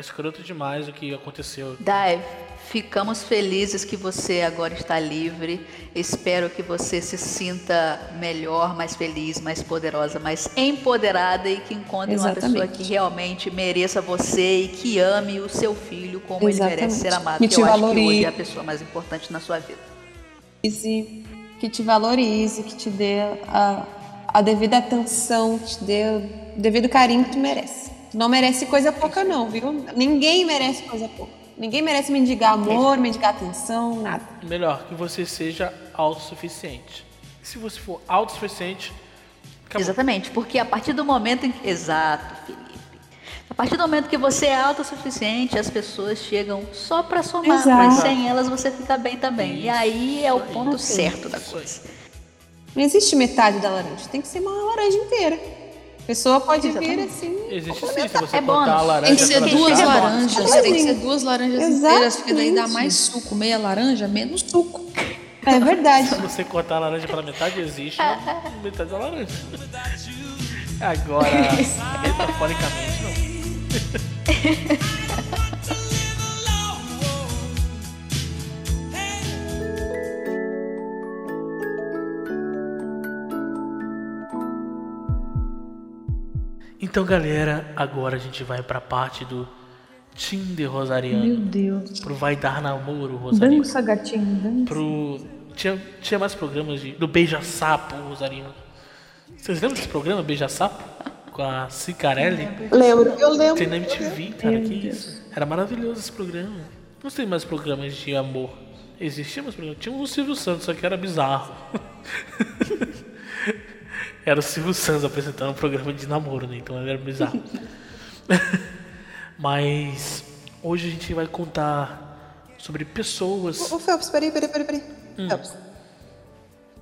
escroto demais o que aconteceu. Dai, ficamos felizes que você agora está livre. Espero que você se sinta melhor, mais feliz, mais poderosa, mais empoderada e que encontre uma pessoa Exatamente. que realmente mereça você e que ame o seu filho como ele Exatamente. merece ser amado. Que Que te eu acho que valorize. hoje é a pessoa mais importante na sua vida. Que te valorize, que te dê a, a devida atenção, que te dê devido carinho que tu merece. Não merece coisa pouca, não, viu? Ninguém merece coisa pouca. Ninguém merece mendigar amor, mendigar atenção, nada. Melhor que você seja autossuficiente. Se você for autossuficiente, acabou. Exatamente, porque a partir do momento em Exato, Felipe. A partir do momento que você é autossuficiente, as pessoas chegam só pra somar, Exato. mas sem elas você fica bem também. e aí é o ponto certo da coisa. Não existe metade da laranja, tem que ser uma laranja inteira. A pessoa pode vir assim. Existe sim, se você É cortar bônus. a laranja Tem que ser duas metade, laranjas, tem que ser duas laranjas inteiras, porque daí dá Exatamente. mais suco. Meia laranja, menos suco. É verdade. Se você cortar a laranja pela metade, existe metade da laranja. Agora, metaforicamente, não. Então, galera, agora a gente vai pra parte do Tinder Rosariano. Meu Deus. Pro Vai Dar Namoro Rosariano. Dança, gatinho, dança. Pro. Tinha, tinha mais programas de, do Beija-Sapo Rosariano. Vocês lembram desse programa, Beija-Sapo? Com a Cicarelli? Lembro, eu lembro. Tem na MTV, cara, que isso. Era maravilhoso esse programa. Não tem mais programas de amor. Existia mais programas. Tinha o Silvio Santos, só que era bizarro. era o Silvio Santos apresentando um programa de namoro, né? Então era bizarro. Mas hoje a gente vai contar sobre pessoas. Ô, Phelps, peraí, peraí, peraí, peraí. Hum. Phelps.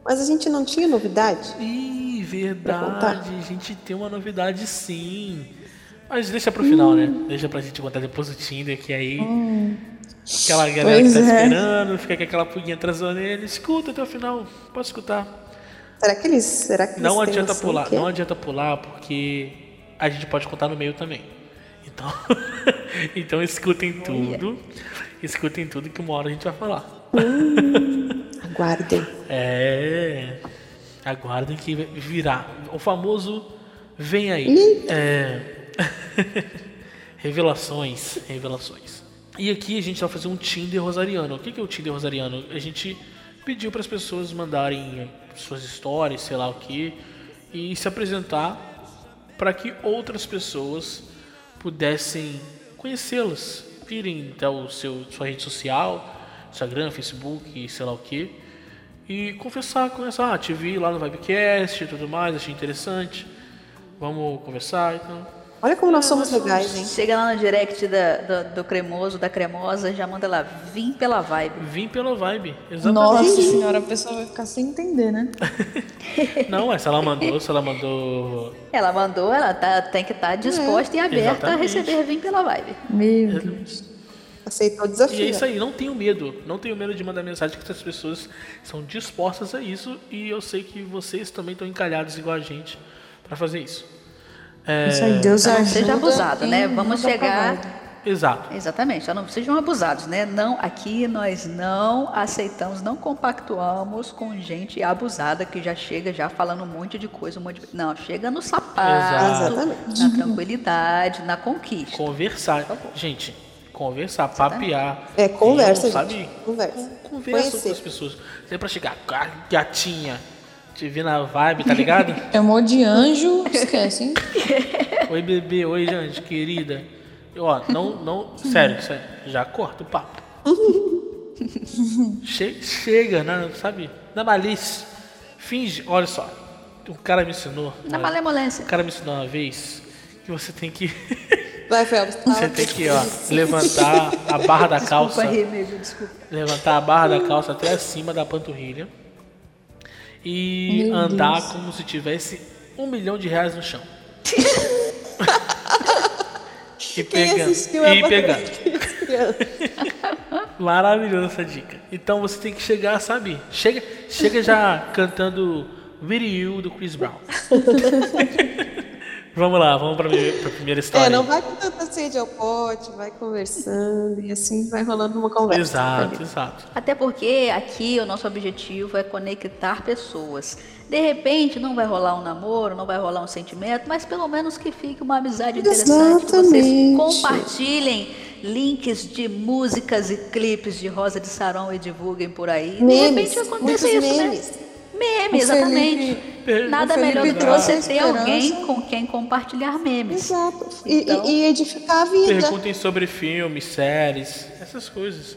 Mas a gente não tinha novidade? Ih, verdade, a gente tem uma novidade sim. Mas deixa pro final, né? Deixa pra gente contar depois do Tinder, que aí. Aquela galera Pois que tá é. esperando, fica com aquela pulguinha atrás da orelha. Escuta até o final, pode escutar. Será que eles. Será que Não eles adianta pular, que é? não adianta pular, porque a gente pode contar no meio também. Então, então escutem tudo. Escutem tudo que uma hora a gente vai falar. Aguardem. É. Aguardem que virá. O famoso vem aí. É. revelações. Revelações. E aqui a gente vai fazer um Tinder rosariano. O que é o Tinder rosariano? A gente pediu para as pessoas mandarem suas histórias, sei lá o que, e se apresentar para que outras pessoas pudessem conhecê-las, virem até o seu sua rede social, Instagram, Facebook, sei lá o que, e conversar com essa, ah, te vi lá no Vibecast e tudo mais, achei interessante. Vamos conversar, então. Olha como nós somos legais, hein? Chega lá no direct da- do, do cremoso, da cremosa, já manda lá, vim pela vibe. Vim pela vibe, exatamente. Nossa senhora, a pessoa vai ficar sem entender, né? Não, essa ela mandou, se ela mandou. Ela mandou, ela tá, tem que estar disposta e aberta a exatamente. receber vim pela vibe. Meu Deus. Aceitou o E desafio. é isso aí, não tenho medo. Não tenho medo de mandar mensagem que as pessoas são dispostas a isso e eu sei que vocês também estão encalhados igual a gente pra fazer isso. É, Isso aí, Deus Não ajuda. seja abusado, né? Vamos chegar. Exato. Exatamente, só não sejam abusados, né? Não, aqui nós não aceitamos, não compactuamos com gente abusada que já chega já falando um monte de coisa, um monte de... Não, chega no sapato, Exatamente. na tranquilidade, na conquista. Conversar. Gente, conversar, papear. É, conversa, Não, gente. sabe? Conversa. Conversa com Conhecer. as pessoas. Não é pra chegar, "Ah, gatinha, te vi na vibe, tá ligado? Chamou de anjo, esquece, hein? oi, bebê, oi, gente, querida. Eu, ó, não, não, sério, sério, já corta o papo. Che- chega, né, sabe? Na malícia. Finge, olha só. O cara me ensinou. Na olha, malemolência. O cara me ensinou uma vez que você tem que. Vai, Phelps. Você tem que, ó, levantar a barra da calça. Desculpa, Remígio, desculpa. Levantar a barra da calça até acima da panturrilha. E Meu andar Deus. como se tivesse um milhão de reais no chão. e pegando. E pegando. Maravilhosa essa dica. Então você tem que chegar, sabe? Chega, chega já cantando With You do Chris Brown. vamos lá, vamos minha- pra primeira história. É, não vai com tanta sede ao pote, vai conversando e assim vai rolando uma conversa. Exato, exato. Até porque aqui o nosso objetivo é conectar pessoas. De repente não vai rolar um namoro, não vai rolar um sentimento, mas pelo menos que fique uma amizade interessante, que vocês Exatamente. compartilhem links de músicas e clipes de Rosa de Saron e divulguem por aí. De Memes, repente muitos acontece isso, memes. né? Meme, exatamente. Felipe- Nada melhor do que trouxe você ter alguém com quem compartilhar memes. Exato. E, e- Então- e edificar a vida. Perguntem sobre filmes, séries, essas coisas.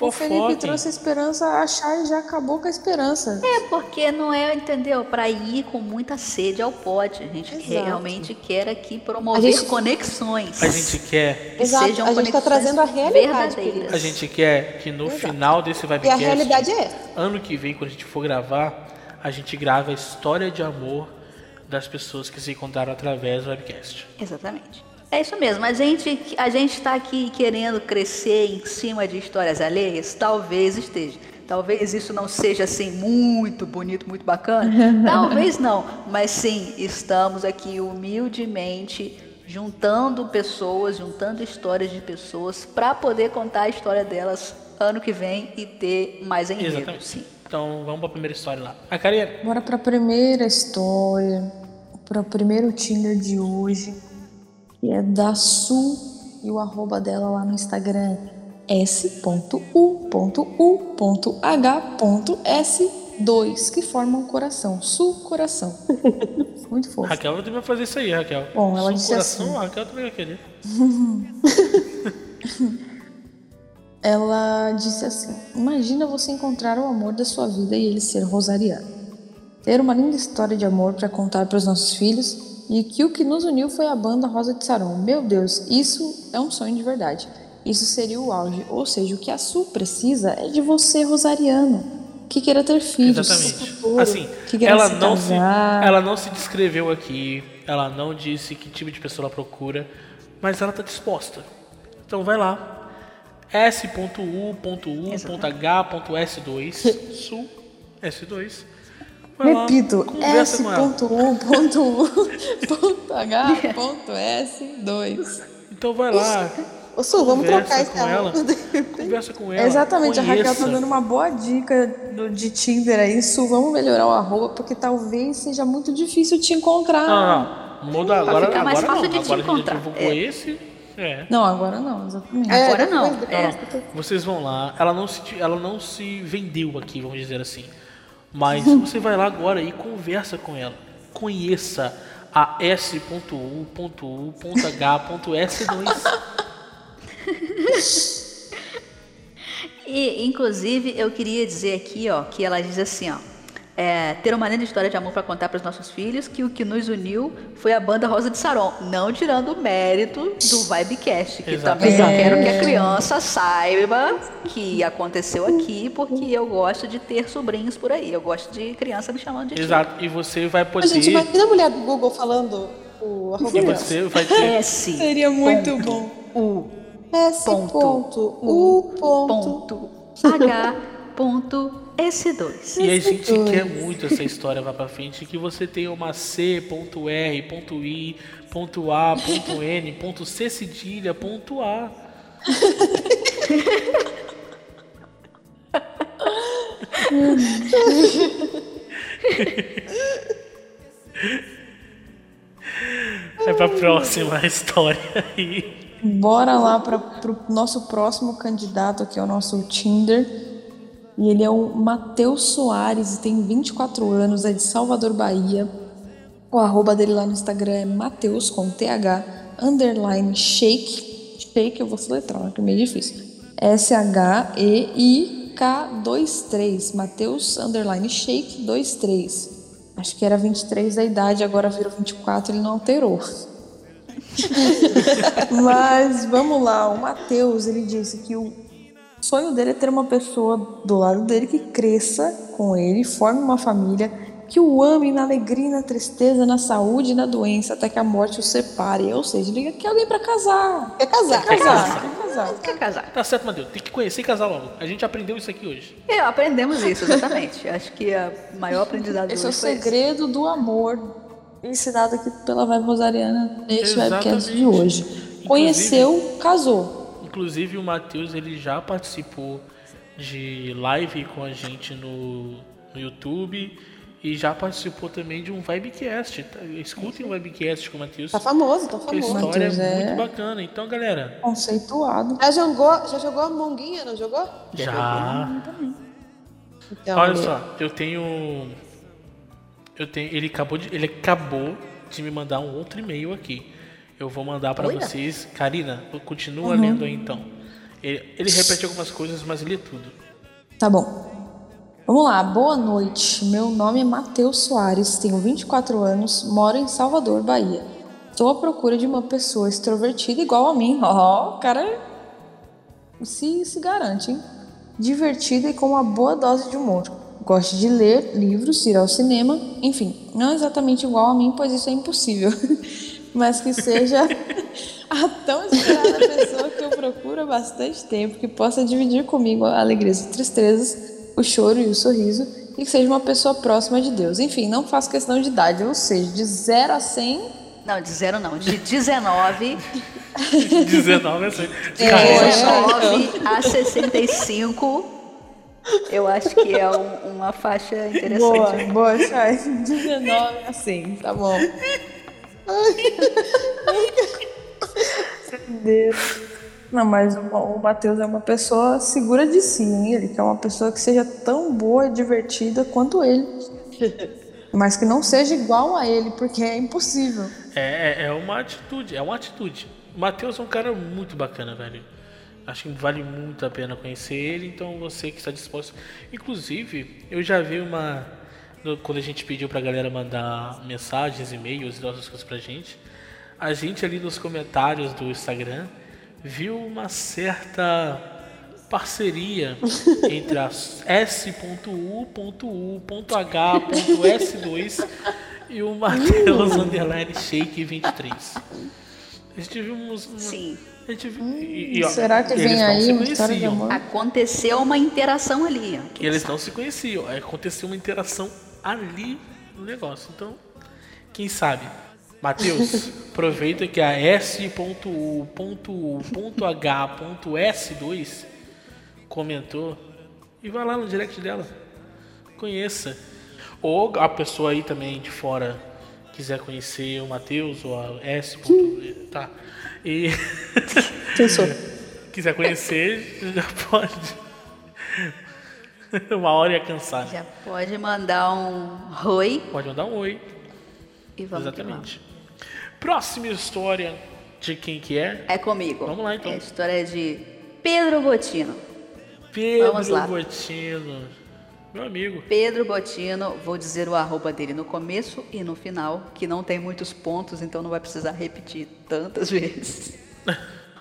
O Felipe trouxe esperança, a Chay já acabou com a esperança. É porque não é, entendeu? Para ir com muita sede ao pote. A gente Exato. realmente quer aqui promover A gente- conexões. A gente quer, que Exato, sejam a gente tá conexões trazendo a realidade, verdadeiras. a gente quer que no Exato. final desse E a realidade é essa. ano que vem, quando a gente for gravar, a gente grava a história de amor das pessoas que se encontraram através do webcast. Exatamente. É isso mesmo. A gente a gente está aqui querendo crescer em cima de histórias alheias. Talvez esteja. Talvez isso não seja assim muito bonito, muito bacana. Talvez não. Mas sim, estamos aqui humildemente juntando pessoas, juntando histórias de pessoas para poder contar a história delas ano que vem e ter mais enredo. Exatamente. Sim. Então vamos para a primeira história lá. A Karina, Bora pra primeira história, para o primeiro Tinder de hoje, que é da Su e o arroba dela lá no Instagram é s.u.u.h.s2, que formam um coração. Su coração. Muito fofo. Raquel também vai fazer isso aí, Raquel. Bom, ela Só disse coração, assim. a Raquel também vai querer. Ela disse assim: Imagina você encontrar o amor da sua vida e ele ser rosariano. Ter uma linda história de amor para contar para os nossos filhos e que o que nos uniu foi a banda Rosa de Saron. Meu Deus, isso é um sonho de verdade. Isso seria o auge. Ou seja, o que a Su precisa é de você, rosariano, que queira ter filhos. Exatamente. futuro, Assim, que queira ela se não se, ela não se descreveu aqui, ela não disse que tipo de pessoa ela procura, mas ela está disposta. Então vai lá. S.U.U.H.S2 Sul S2 Vai lá, Repito, conversa com ela. s.u.u.h.s2. Então vai lá, Ô, Su, vamos Conversa trocar esse com ela. conversa com ela. Exatamente, a Raquel tá conheça. dando uma boa dica do- de Tinder aí. Su, vamos melhorar o arroba, porque talvez seja muito difícil te encontrar. Não, não. Muda agora, ficar mais agora fácil não. de te Agora a gente encontrar. divulgou É. esse. É. Não, agora não, exatamente. É, Agora não, é. Vocês vão lá, ela não se, ela não se vendeu aqui, vamos dizer assim. Mas você vai lá agora e conversa com ela. Conheça a S.U.U.H.S2. E, inclusive, eu queria dizer aqui, ó, que ela diz assim, ó. É, ter uma linda história de amor para contar para os nossos filhos, que o que nos uniu foi a banda Rosa de Saron. Não tirando o mérito do Vibecast, que também eu Exatamente. quero que a criança saiba que aconteceu aqui, porque eu gosto de ter sobrinhos por aí. Eu gosto de criança me chamando de tio. Exato. E você vai poder. gente, imagina a mulher do Google falando o arroba E você vai ter. S. Seria muito ponto, bom. U. S Ponto. ponto, U ponto. Ponto. H. Ponto. S2. E a gente quer muito essa história vá pra frente, que você tenha uma C, ponto R, ponto I, ponto A, ponto N, ponto C cedilha, ponto A. É pra próxima história aí. Bora lá para pro nosso próximo candidato, que é o nosso Tinder. E ele é o Matheus Soares, tem 24 anos, é de Salvador, Bahia. O arroba dele lá no Instagram é Mateus com TH underline shake. Shake eu vou soletrar, que é meio difícil. S-H-E-I-K-23. Mateus underline shake 23. Acho que era 23 da idade, agora virou 24, ele não alterou. Mas vamos lá, o Matheus, ele disse que o sonho dele é ter uma pessoa do lado dele que cresça com ele, forme uma família, que o ame na alegria, e na tristeza, na saúde e na doença, até que a morte o separe. Ou seja, ele quer alguém pra casar. Quer casar? Quer casar, quer casar. Quer casar? Tá certo, Matheus. Tem que conhecer e casar logo. A gente aprendeu isso aqui hoje. É, aprendemos isso, exatamente. Acho que a maior aprendizado Esse é o segredo do amor ensinado aqui pela Vibe Rosariana neste Exatamente. webcast de hoje. Conheceu, casou. Inclusive o Matheus ele já participou de live com a gente no, no YouTube e já participou também de um Vibecast. Tá? Escutem o Vibecast com o Matheus. Tá famoso, tá que a famoso. história Matheus é é- muito bacana. Então, galera, Conceituado. Já jogou, já jogou a monguinha, não jogou? já. Então, Olha só, eu tenho Eu tenho, ele acabou de, ele acabou de me mandar um outro e-mail aqui. Eu vou mandar pra Olha. vocês. Karina, continua Uhum. lendo aí então. Ele, ele repete algumas coisas, mas lê tudo. Tá bom. Vamos lá, boa noite. Meu nome é Matheus Soares, tenho 24 anos, moro em Salvador, Bahia. Estou à procura de uma pessoa extrovertida igual a mim. Ó, o cara se, se garante, hein? Divertida e com uma boa dose de humor. Gosto de ler livros, ir ao cinema, enfim, não exatamente igual a mim, pois isso é impossível. Mas que seja a tão esperada pessoa que eu procuro há bastante tempo, que possa dividir comigo alegrias e tristezas, o choro e o sorriso, e que seja uma pessoa próxima de Deus. Enfim, não faço questão de idade, ou seja, de 0 a 100, Não, de zero não, de 19, 19 é assim. de Cara, 19 a 65. Eu acho que é um- uma faixa Boa, interessante. boa, Chay. 19, assim, tá bom. Deus. Não, mas o, o Matheus é uma pessoa segura de si, hein? Ele quer uma pessoa que seja tão boa e divertida quanto ele. Mas que não seja igual a ele, porque é impossível. É, é- é uma atitude, é uma atitude. O Matheus é um cara muito bacana, velho. Acho que vale muito a pena conhecer ele, então você que está disposto. Inclusive, eu já vi uma. Quando a gente pediu pra galera mandar mensagens, e-mails e outras coisas pra gente, a gente ali nos comentários do Instagram viu uma certa parceria entre a S.U.U.H.S2 e o Matheus Underline Shake 23. A gente viu uns. um- Sim. A gente viu, e- e, ó, Será que eles vem não aí se uma história de conheciam. amor? Aconteceu uma interação ali. ó. E eles não se conheciam. Aconteceu uma interação ali no negócio. Então, quem sabe? Matheus, aproveita que a S.U.U.H.S2 comentou e vai lá no direct dela. Conheça. Ou a pessoa aí também de fora quiser conhecer o Matheus ou a S. Tá. E Pensou. quiser conhecer, já pode. Uma hora ia cansar. né? Já pode mandar um oi Pode mandar um oi. e vamos Exatamente. Próxima história de quem que é? vamos. É comigo. Vamos lá, então. É a história de Pedro Botino. Pedro Vamos lá. Botino. Meu amigo. Pedro Botino, vou dizer o arroba dele no começo e no final, que não tem muitos pontos, então não vai precisar repetir tantas vezes.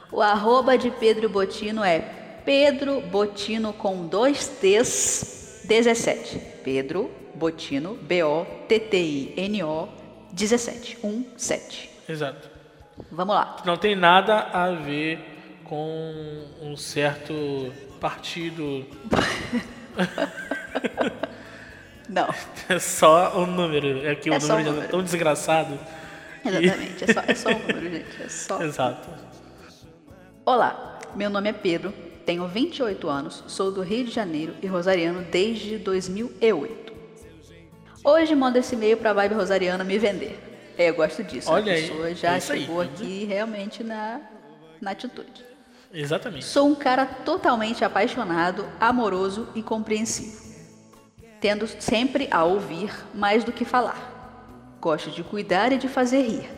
O arroba de Pedro Botino é Pedro Botino com dois T's 17. Pedro Botino, B-O-T-T-I-N-O 17. 1, 7. Exato. Vamos lá. Não tem nada a ver com um certo partido. Não, É só o número. É que É o o número já número. é tão desgraçado. exatamente. É só, é só um número, gente. É só. Exato. Olá, meu nome é Pedro, tenho 28 anos, sou do Rio de Janeiro e rosariano desde 2008. Hoje mando esse e-mail para a Vibe Rosariana me vender. É, eu gosto disso. Olha a aí, pessoa já é aí, chegou tá vendo? aqui realmente na, na atitude. Exatamente. Sou um cara totalmente apaixonado, amoroso e compreensivo. Tendo sempre a ouvir mais do que falar. Gosto de cuidar e de fazer rir.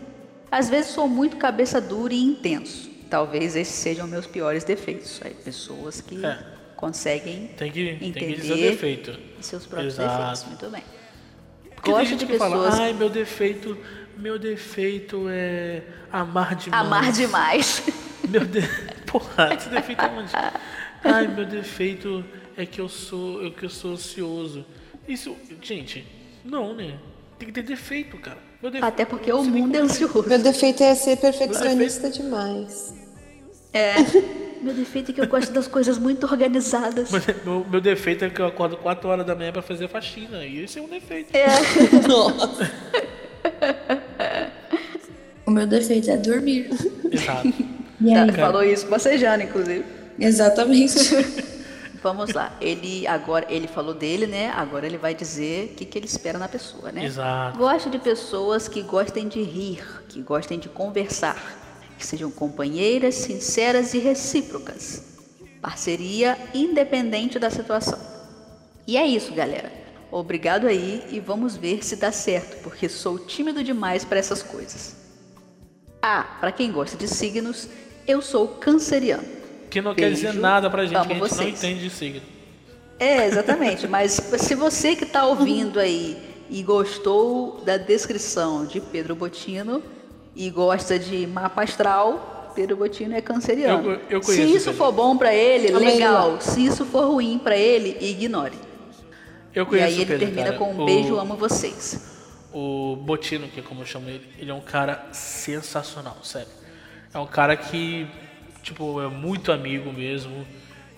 Às vezes sou muito cabeça dura e intenso. Talvez esses sejam meus piores defeitos. Aí, pessoas que É. conseguem Tem que, tem que entender seus próprios Exato. defeitos. Muito bem. Porque tem Gosto gente de que fala, pessoas ai, meu defeito, meu defeito é amar demais. amar demais. Meu de... Porra, esse defeito é onde? Ai, meu defeito é que eu sou, é que eu sou ansioso. Isso, gente, não, né? Tem que ter defeito, cara. Meu defeito, Até porque o mundo é ansioso. Meu defeito é ser perfeccionista demais. É. Meu defeito é que eu gosto das coisas muito organizadas. Meu, meu defeito é que eu acordo 4 horas da manhã pra fazer faxina. E esse é um defeito. É. O meu defeito é dormir. Exato. E aí? Tá, falou isso bocejando, inclusive. Exatamente. Vamos lá. Ele agora ele falou dele, né? Agora ele vai dizer o que, que ele espera na pessoa, né? Exato. Gosto de pessoas que gostem de rir, que gostem de conversar, que sejam companheiras, sinceras e recíprocas. Parceria independente da situação. E é isso, galera. Obrigado aí e vamos ver se dá certo, porque sou tímido demais para essas coisas. Ah, para quem gosta de signos, eu sou canceriano. Que não quer dizer Beijo, nada pra gente, que a gente não vocês. entende de signo. É, exatamente. Mas se você que está ouvindo aí e gostou da descrição de Pedro Botino e gosta de mapa astral, Pedro Botino é canceriano. Eu- eu se isso for bom para ele, Também legal. Se isso for ruim para ele, ignore. Eu E conheço aí o ele Pedro, termina cara. com um O- beijo, amo vocês. O Botino, que é como eu chamo ele, ele é um cara sensacional, sério. É um cara que, tipo, é muito amigo mesmo.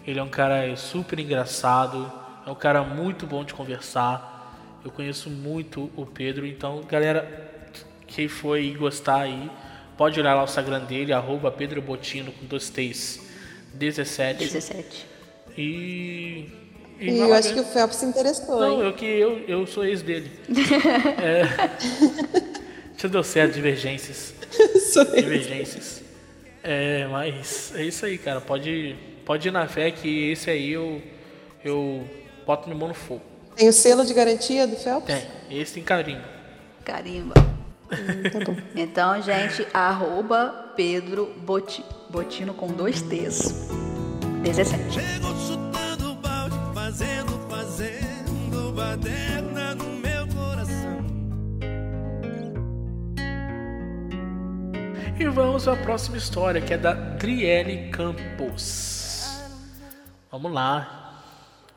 Ele é um cara super engraçado. É um cara muito bom de conversar. Eu conheço muito o Pedro, então, galera, quem foi gostar aí, pode olhar lá o Instagram dele, arroba Pedro Botino com dois T's 17. 17. E. E vai eu acho que o Phelps se interessou, Não, hein? eu que eu, eu sou ex dele. é... Já deu certo, divergências. Sou. Divergências. É, mas é isso aí, cara. Pode, pode ir na fé que esse aí eu, eu boto minha mão no fogo. Tem o selo de garantia do Phelps? Tem, esse tem carinho. Carimba. Tá bom. Então, gente, arroba Pedro Boti- Botino com dois T's. 17. Chegou chutando balde, fazendo, fazendo baderna no meu coração. E vamos à próxima história, que é da Driele Campos. Vamos lá.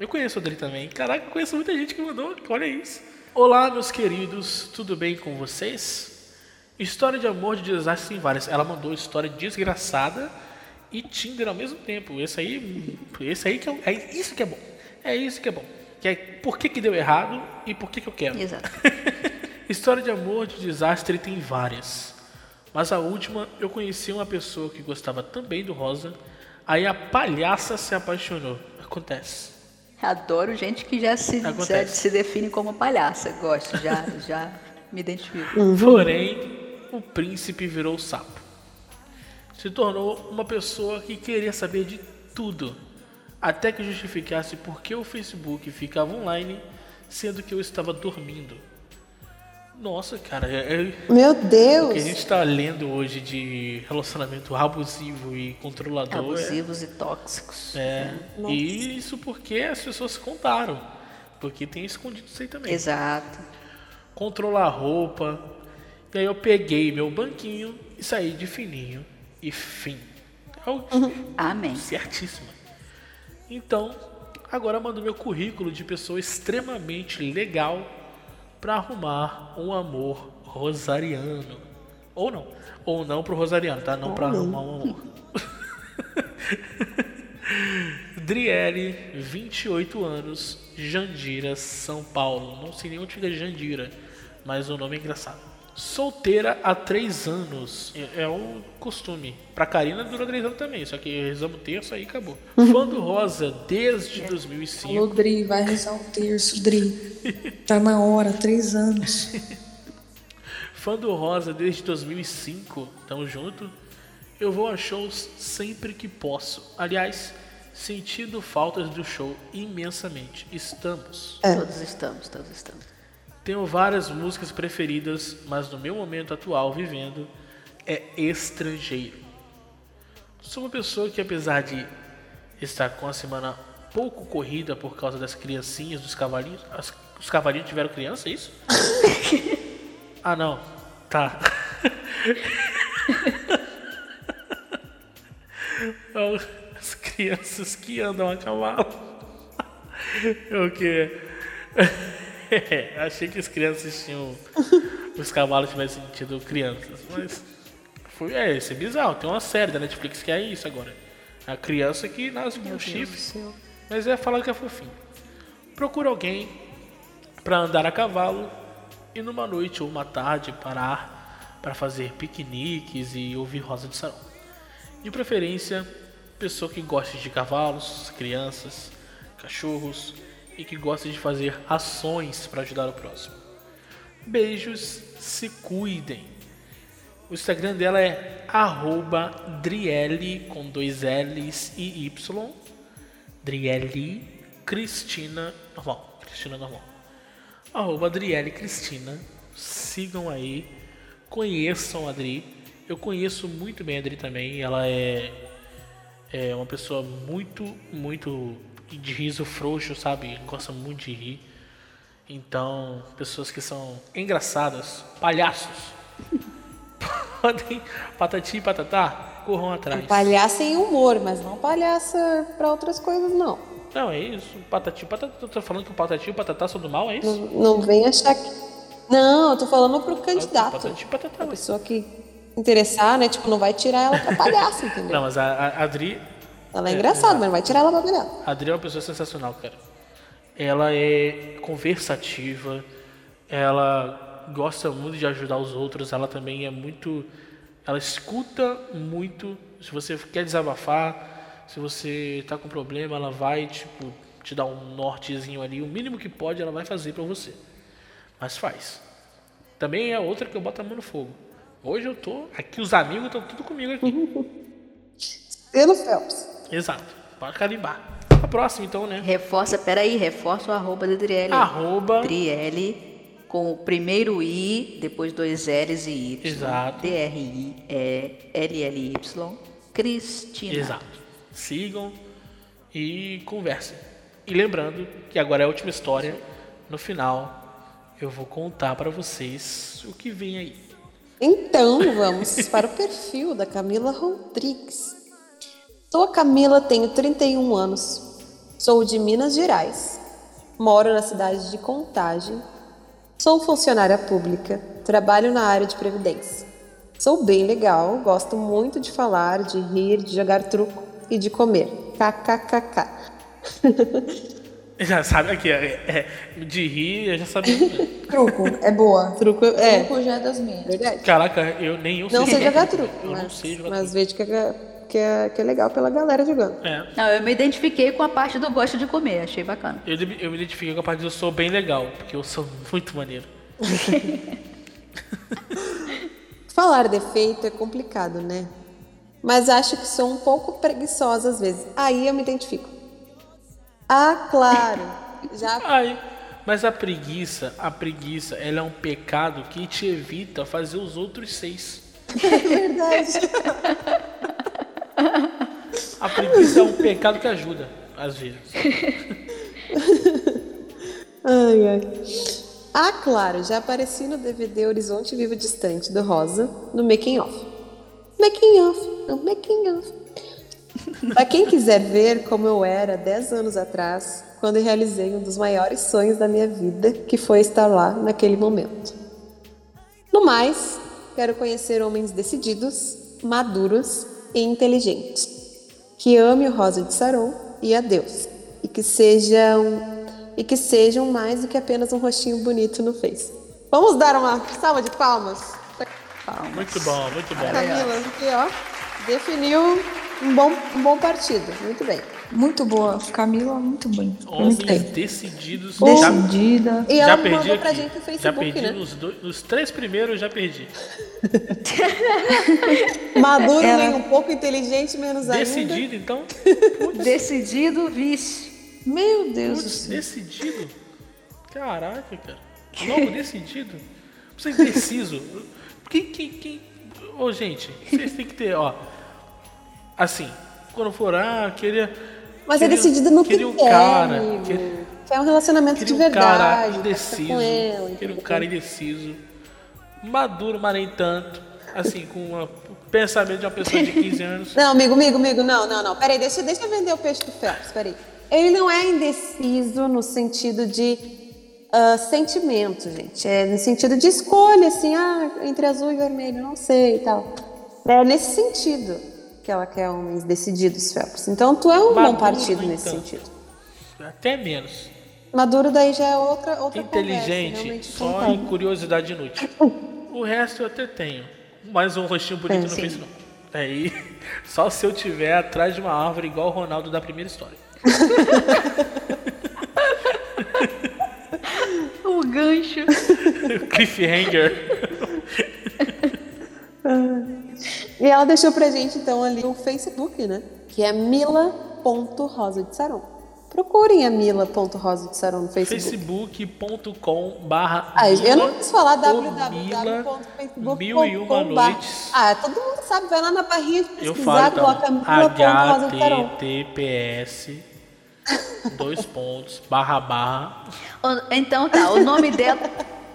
Eu conheço a Dri também. Caraca, eu conheço muita gente que mandou. Olha isso. Olá, meus queridos. Tudo bem com vocês? História de amor de desastre tem várias. Ela mandou história desgraçada e Tinder ao mesmo tempo. Esse aí, esse aí que é, é isso que é bom. É isso que é bom. Que é por que, que deu errado e por que, que eu quero. Exato. História de amor de desastre tem várias. Mas a última, eu conheci uma pessoa que gostava também do Rosa. Aí a palhaça se apaixonou. Acontece. Adoro gente que já se, já se define como palhaça. Gosto, já, já me identifico. Porém, o príncipe virou sapo. Se tornou uma pessoa que queria saber de tudo. Até que justificasse por que o Facebook ficava online, sendo que eu estava dormindo. Nossa, cara, é, é- Meu O que a Deus! gente está lendo hoje de relacionamento abusivo e controlador. Abusivos e tóxicos. É, é. E isso porque as pessoas contaram. Porque tem escondido isso aí também. Exato. Controlar a roupa. E aí eu peguei meu banquinho e saí de fininho. E fim. É o Amém. certíssimo. Então, agora mando meu currículo de pessoa extremamente legal para arrumar um amor rosariano. Ou não. Ou não pro rosariano, tá? Não para arrumar um amor. Driele, 28 anos, Jandira, São Paulo. Não sei nem onde fica Jandira, mas o nome é engraçado. Solteira há 3 anos. É, é o costume. Pra Karina durou 3 anos também, só que rezamos o terço aí acabou. Fã do Rosa desde 2005. Alô, Dri, vai rezar o terço, Dri. Tá na hora, três anos. Fã do Rosa desde 2005, tamo junto. Eu vou a shows sempre que posso. Aliás, sentindo faltas do show imensamente. Estamos. Todos estamos, todos estamos. Tenho várias músicas preferidas, mas no meu momento atual vivendo é estrangeiro. Sou uma pessoa que apesar de estar com a semana pouco corrida por causa das criancinhas, dos cavalinhos. as- os cavalinhos tiveram criança, é isso? ah não. Tá. Então, As crianças que andam a cavalo. O que? Achei que as crianças tinham. Os cavalos tivessem tido crianças, mas. Foi, é, isso é bizarro. Tem uma série da Netflix que é isso agora. A criança que nasce com um chifre. Mas é falar que é fofinho. Procura alguém para andar a cavalo e numa noite ou uma tarde parar para fazer piqueniques e ouvir Rosa de Sarão. De preferência, pessoa que gosta de cavalos, crianças, cachorros e que gosta de fazer ações para ajudar o próximo. Beijos, se cuidem. O Instagram dela é Driele com dois L's e Y. Driele Cristina normal. Cristina normal. Arroba Cristina. Sigam aí. Conheçam a Adri. Eu conheço muito bem a Adri também. Ela é, é uma pessoa muito, muito de riso frouxo, sabe? Gosta muito de rir. Então, pessoas que são engraçadas, palhaços, podem, patati e patatá, corram atrás. Palhaça em humor, mas não palhaça pra outras coisas, não. Não, é isso. Patati e patatá. Tô falando que o patati e o patatá são do mal, é isso? Não, não vem achar que. Não, eu tô falando pro candidato. Patati e patatá. A pessoa que interessar, né? Tipo, não vai tirar ela pra palhaça, entendeu? Não, mas a, a Adri. Ela é engraçada, mas não vai tirar ela pra palhaça. A Adri é uma pessoa sensacional, cara. Ela é conversativa, ela gosta muito de ajudar os outros, ela também é muito. Ela escuta muito. Se você quer desabafar, se você tá com problema, ela vai, tipo, te dar um nortezinho ali. O mínimo que pode, ela vai fazer pra você. Mas faz. Também é outra que eu boto a mão no fogo. Hoje eu tô. Aqui os amigos estão tudo comigo aqui. Pelo Phelps. Exato. Pode carimbar. A próxima, então, né? Reforça, peraí, reforça o arroba da Driele. Arroba. Driele com o primeiro I, depois dois L's e Y. Exato. D-R-I-L-L-Y. Cristina. Exato. Sigam e conversem. E lembrando que agora é a última história. No final, eu vou contar pra vocês o que vem aí. Então, vamos para o perfil da Camila Rodrigues. Sou a Camila, tenho 31 anos. Sou de Minas Gerais. Moro na cidade de Contagem. Sou funcionária pública. Trabalho na área de previdência. Sou bem legal, gosto muito de falar, de rir, de jogar truco e de comer. KKKK. Já sabe aqui, é, é, de rir, eu já sabia. Truco, é boa. Truco, é. Truco já é das minhas. Verdade. Caraca, eu nem eu Não sei jogar. jogar truco, Eu não mas, sei jogar mas vejo que é, que, é, que é legal pela galera jogando. É. Não, eu me identifiquei com a parte do gosto de comer, achei bacana. Eu, eu me identifiquei com a parte de eu sou bem legal, porque eu sou muito maneiro. Falar defeito é complicado, né? Mas acho que sou um pouco preguiçosa às vezes. Aí eu me identifico. Ah, claro. Já Ai, mas a preguiça, a preguiça, ela é um pecado que te evita fazer os outros seis. é verdade. A preguiça é um pecado que ajuda, às vezes. Ai, ai. Ah, claro, já apareci no DVD Horizonte Vivo Distante do Rosa, no Making Off. Making Off, no Making Off. Pra quem quiser ver como eu era 10 anos atrás, quando realizei um dos maiores sonhos da minha vida, que foi estar lá naquele momento. No mais, quero conhecer homens decididos, maduros e inteligentes, que amem o Rosa de Saron e a Deus, e que sejam e que sejam mais do que apenas um rostinho bonito no Face. Vamos dar uma salva de palmas pra Muito bom, muito bom. Camila, que ó, definiu um bom, um bom partido. Muito bem. Muito boa. Camila, muito bem. Homens Muito bem. decididos. Decidida. E já ela perdi mandou pra aqui. gente no já Facebook, perdi né? nos, dois, nos três primeiros, eu já perdi. Maduro, Ela- nem um pouco inteligente, menos ainda. Decidido, então? Decidido, vice. Meu Deus do Putz, céu. decidido. Caraca, cara. Logo decidido. Você é indeciso. Quem, quem, quem... Ô, gente, vocês têm que ter, ó. Assim, quando for, ah, queria. Mas é queria- decidido no que queria um quer, cara, amigo. queria- Quer um relacionamento de um cara verdade. quer indeciso. com ela, Queria um cara indeciso. Maduro, mas nem tanto. Assim, com uma- o pensamento de uma pessoa de 15 anos. Não, amigo, amigo, amigo, não, não, não. Peraí, deixa, deixa eu vender o peixe do Phelps, peraí. Ele não é indeciso no sentido de ah, sentimento, gente. É no sentido de escolha, assim, ah, entre azul e vermelho, não sei e tal. É nesse sentido que ela quer homens decididos, Phelps. Então tu é um bom Maduro, partido nem nesse sentido. Até menos. Maduro daí já é outra, outra Inteligente, conversa, só concordo. em curiosidade inútil. O resto eu até tenho. Mas um rostinho bonito no sim. Face não. Aí, só se eu tiver atrás de uma árvore igual o Ronaldo da primeira história. O gancho. Cliffhanger. E ela deixou pra gente, então, ali o Facebook, né? Que é mila.rosa de Saron. Procurem a Mila.rosa de Saron no Facebook. facebook.com barra Ah, eu não quis falar www.facebook.com. Noites. Ah, todo mundo sabe, vai lá na barrinha de Eu pesquisar, falo coloca então, Mila.rosa de Saron. HTTPS dois pontos, barra barra. Então tá, o nome dela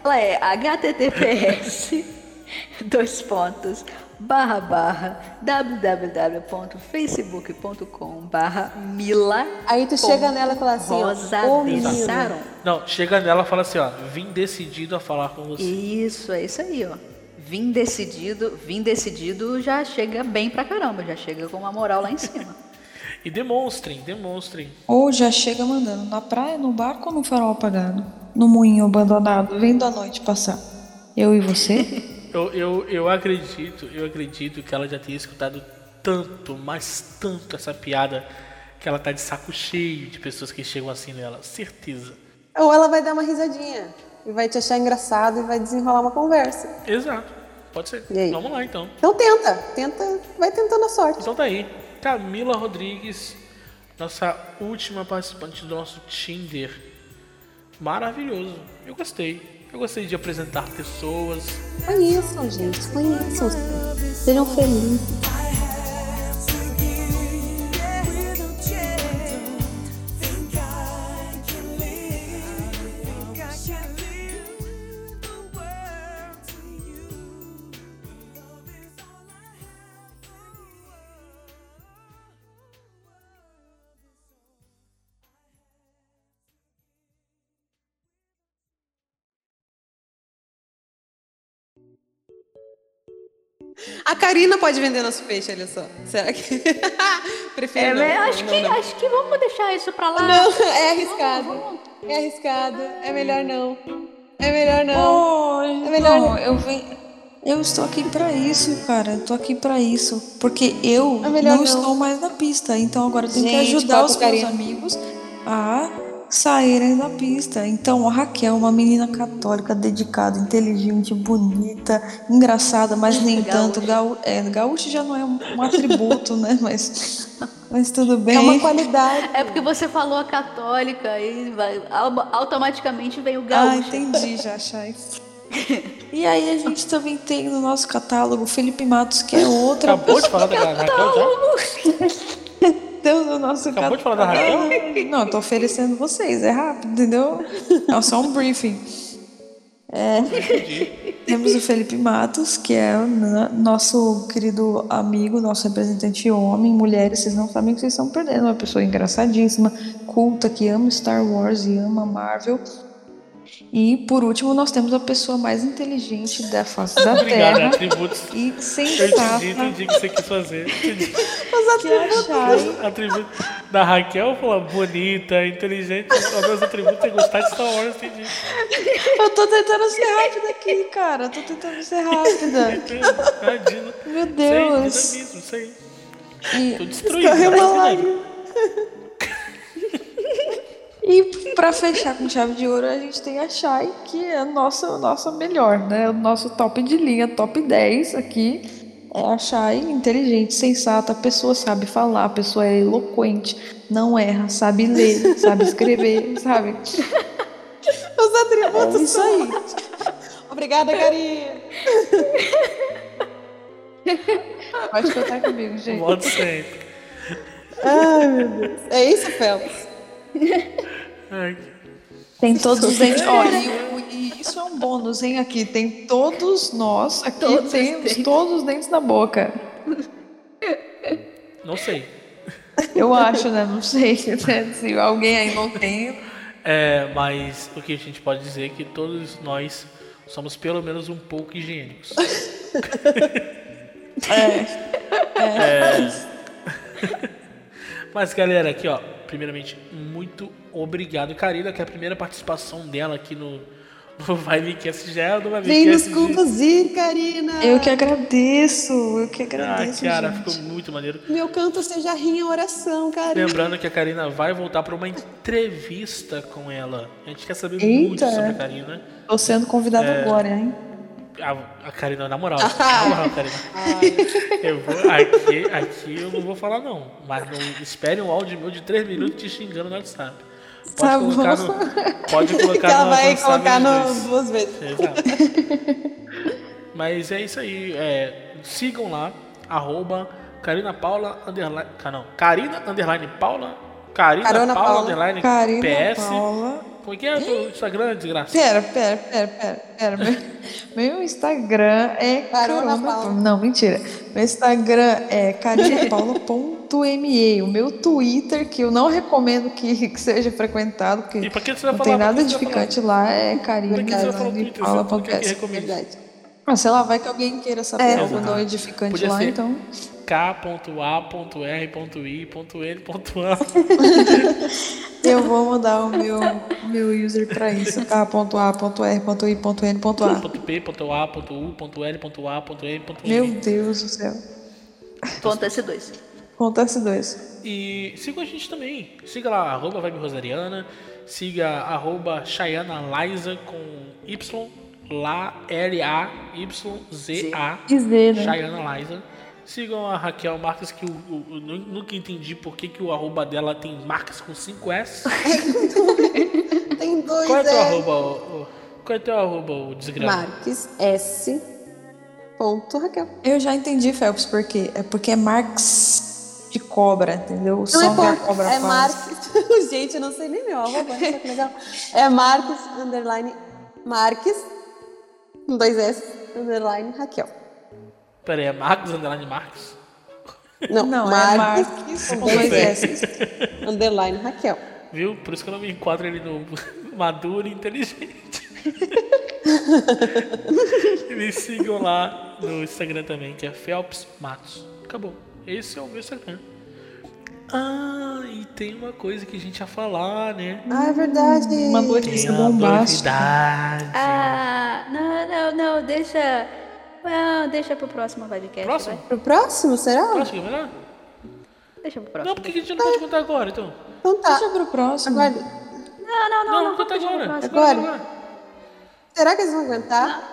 é https dois pontos barra barra www.facebook.com barra mila Aí tu chega nela e fala assim, ó, rosa menina. Saron. Não, chega nela e fala assim, ó, vim decidido a falar com você. Isso, é isso aí, ó. Vim decidido, vim decidido já chega bem pra caramba, já chega com uma moral lá em cima. E demonstrem, demonstrem. Ou já chega mandando na praia, no barco ou no farol apagado? No moinho abandonado, vendo a noite passar. Eu e você? Eu, eu, eu acredito, eu acredito que ela já tenha escutado tanto, mas tanto essa piada que ela tá de saco cheio de pessoas que chegam assim nela. Certeza. Ou ela vai dar uma risadinha e vai te achar engraçado e vai desenrolar uma conversa. Exato. Pode ser. Vamos lá então. Então tenta, tenta, vai tentando a sorte. Então tá aí. Camila Rodrigues, nossa última participante do nosso Tinder. Maravilhoso. Eu gostei. Eu gostei de apresentar pessoas. Conheçam, gente, conheçam. Sejam felizes. Karina pode vender nosso peixe, olha só. Será que. Prefiro É, não. acho, não, que, não. acho que vamos deixar isso pra lá. Não, é arriscado. É arriscado. É melhor não. É melhor não. Oh, É melhor não, não. eu venho. Eu estou aqui pra isso, cara. Eu tô aqui pra isso. Porque eu É não, não. estou mais na pista. Então agora eu tenho que Gente, ajudar papo os meus carinho. amigos a saírem da pista. Então a Raquel, uma menina católica, dedicada, inteligente, bonita, engraçada, mas nem tanto. Gaú é, gaúcho já não é um, um atributo, né? Mas, mas tudo bem. É uma qualidade. É porque você falou a católica e vai, au- automaticamente veio o Ah, gaúcho. entendi já, Chay. E aí a gente também tem no nosso catálogo Felipe Matos, que é outra Acabou de pessoa. falar da Raquel Então, no nosso Acabou de falar da Raquel? Não, eu tô oferecendo vocês, é rápido, entendeu? É só um briefing. É, temos o Felipe Matos, que é nosso querido amigo, nosso representante homem, mulheres, vocês não sabem que vocês estão perdendo. Uma pessoa engraçadíssima, culta, que ama Star Wars e ama Marvel. E por último, nós temos a pessoa mais inteligente da face da Obrigado, Terra atributos. e Eu sensata entendi, entendi o que você quis fazer. Entendi. que é a Chay. Atributo da Raquel, falou bonita, inteligente. Os meus atributos é gostar de Star Wars, entendi. Eu tô tentando ser rápida aqui, cara. Eu tô tentando ser rápida. Meu Sei, Deus. dinamismo, sei. E, Tô. Escorreu tá uma lágrima. E pra fechar com chave de ouro, a gente tem a Shai, que é a nossa, nossa melhor, né? O nosso top de linha, top 10 aqui. É a Shai, inteligente, sensata, a pessoa sabe falar, a pessoa é eloquente, não erra, sabe ler, sabe escrever, sabe? Os atributos É isso aí. Obrigada, Karina. Pode contar comigo, gente. Modo sempre. Ai, meu Deus. É isso, Phelps? Tem todos os dentes. Olha, e, e isso é um bônus, hein? Aqui tem todos nós, aqui Todos os temos dentes. todos os dentes na boca. não sei. Eu acho, né? Não sei né? se alguém aí não tem. É, mas o que a gente pode dizer é que todos nós somos pelo menos um pouco higiênicos. É. Mas galera, aqui ó, primeiramente, muito obrigado. Karina, que é a primeira participação dela aqui no, no Vibecast já é do Vem nos conduzir, Karina. Eu que agradeço, eu que Ah, agradeço, cara, gente. ficou muito maneiro. Meu canto seja rinha oração, Karina. Lembrando que a Karina vai voltar para uma entrevista com ela. A gente quer saber Eita. muito sobre a Karina. Tô sendo convidada É. agora, hein? A, a Karina, na moral, na moral, Karina. Eu vou, aqui, aqui eu não vou falar não. Mas não espere um áudio meu de 3 minutos te xingando no WhatsApp. Pode Tá colocar bom. no. Pode colocar que ela no vai colocar no, duas vezes. Exato. Mas é isso aí. é, sigam lá, arroba Karina Paula, underline. ah, Não, Karina, underline Paula. Karina Carona Paula, Paula. underline Karina PS. Paula. Como é que é o Instagram, desgraça? Pera, pera, pera, pera, pera. Meu, meu Instagram é Carona Paula. Não, mentira. Meu Instagram é carinapaula.me. O meu Twitter, que eu não recomendo que, que seja frequentado, porque E pra que você vai não falar? tem nada edificante lá, é podcast. recomenda? Verdade. Ah, sei lá, vai que alguém queira saber É, algo não edificante Podia lá, ser. então. K.A.R.I.N.A. Eu vou mudar o meu, meu user pra isso. K.A.R.I.N.A. Meu Deus do céu. Ponto S2. Acontece dois. E siga a gente também. Siga lá, arroba Vibe Rosariana. Siga arroba Chayana Liza com Y. Lá, L-A-Y-Z-A. Dizer, né? Chayana Liza. Sigam a Raquel Marques, que eu, eu- eu nu- nunca entendi por que, que o arroba dela tem marcas com 5S. Tem dois Qual é teu arroba, ô- Qual é teu arroba, ô desgraça? Marques S. Ponto Raquel. Eu já entendi, Phelps, por quê? É porque é Marx de cobra, entendeu? O Não som é que a ponto, cobra é faz. Marques. Gente, eu não sei nem meu arroba, que legal. É Marques, underline, Marques, com dois S, underline, Raquel. Pera aí, é Marcos Underline Marcos? Não, Não, é Marques, Marques com com dois S, underline, Raquel. Viu? Por isso que eu não me enquadro ele no maduro e inteligente. E me sigam lá no Instagram também, que é Phelps Matos. Acabou. Esse é o meu Instagram. Ah, e tem uma coisa que a gente ia falar, né? Ah, é verdade. Uma notícia uma bombástica. Ah, não, não, não, deixa. Não, deixa pro próximo Vibecast. Próximo? vai. Pro próximo, será? Próximo, melhor? Deixa pro próximo. Não, por que a gente não pode contar agora, então? Então tá. Deixa pro próximo. Aguarde. Não, não, não, Não, não, conta agora. Agora? Será que eles vão aguentar?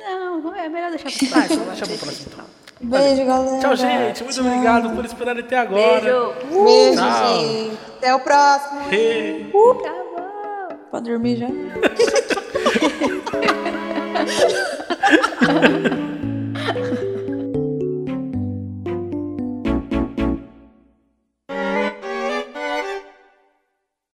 Não, não, é melhor deixar pro próximo. Deixa pro próximo, então. Beijo, galera. Tchau, gente. Muito Tchau. obrigado por esperarem até agora. Beijo. Beijo, Tchau. gente. Até o próximo. Hey. Acabou. Pode dormir já? Yeah.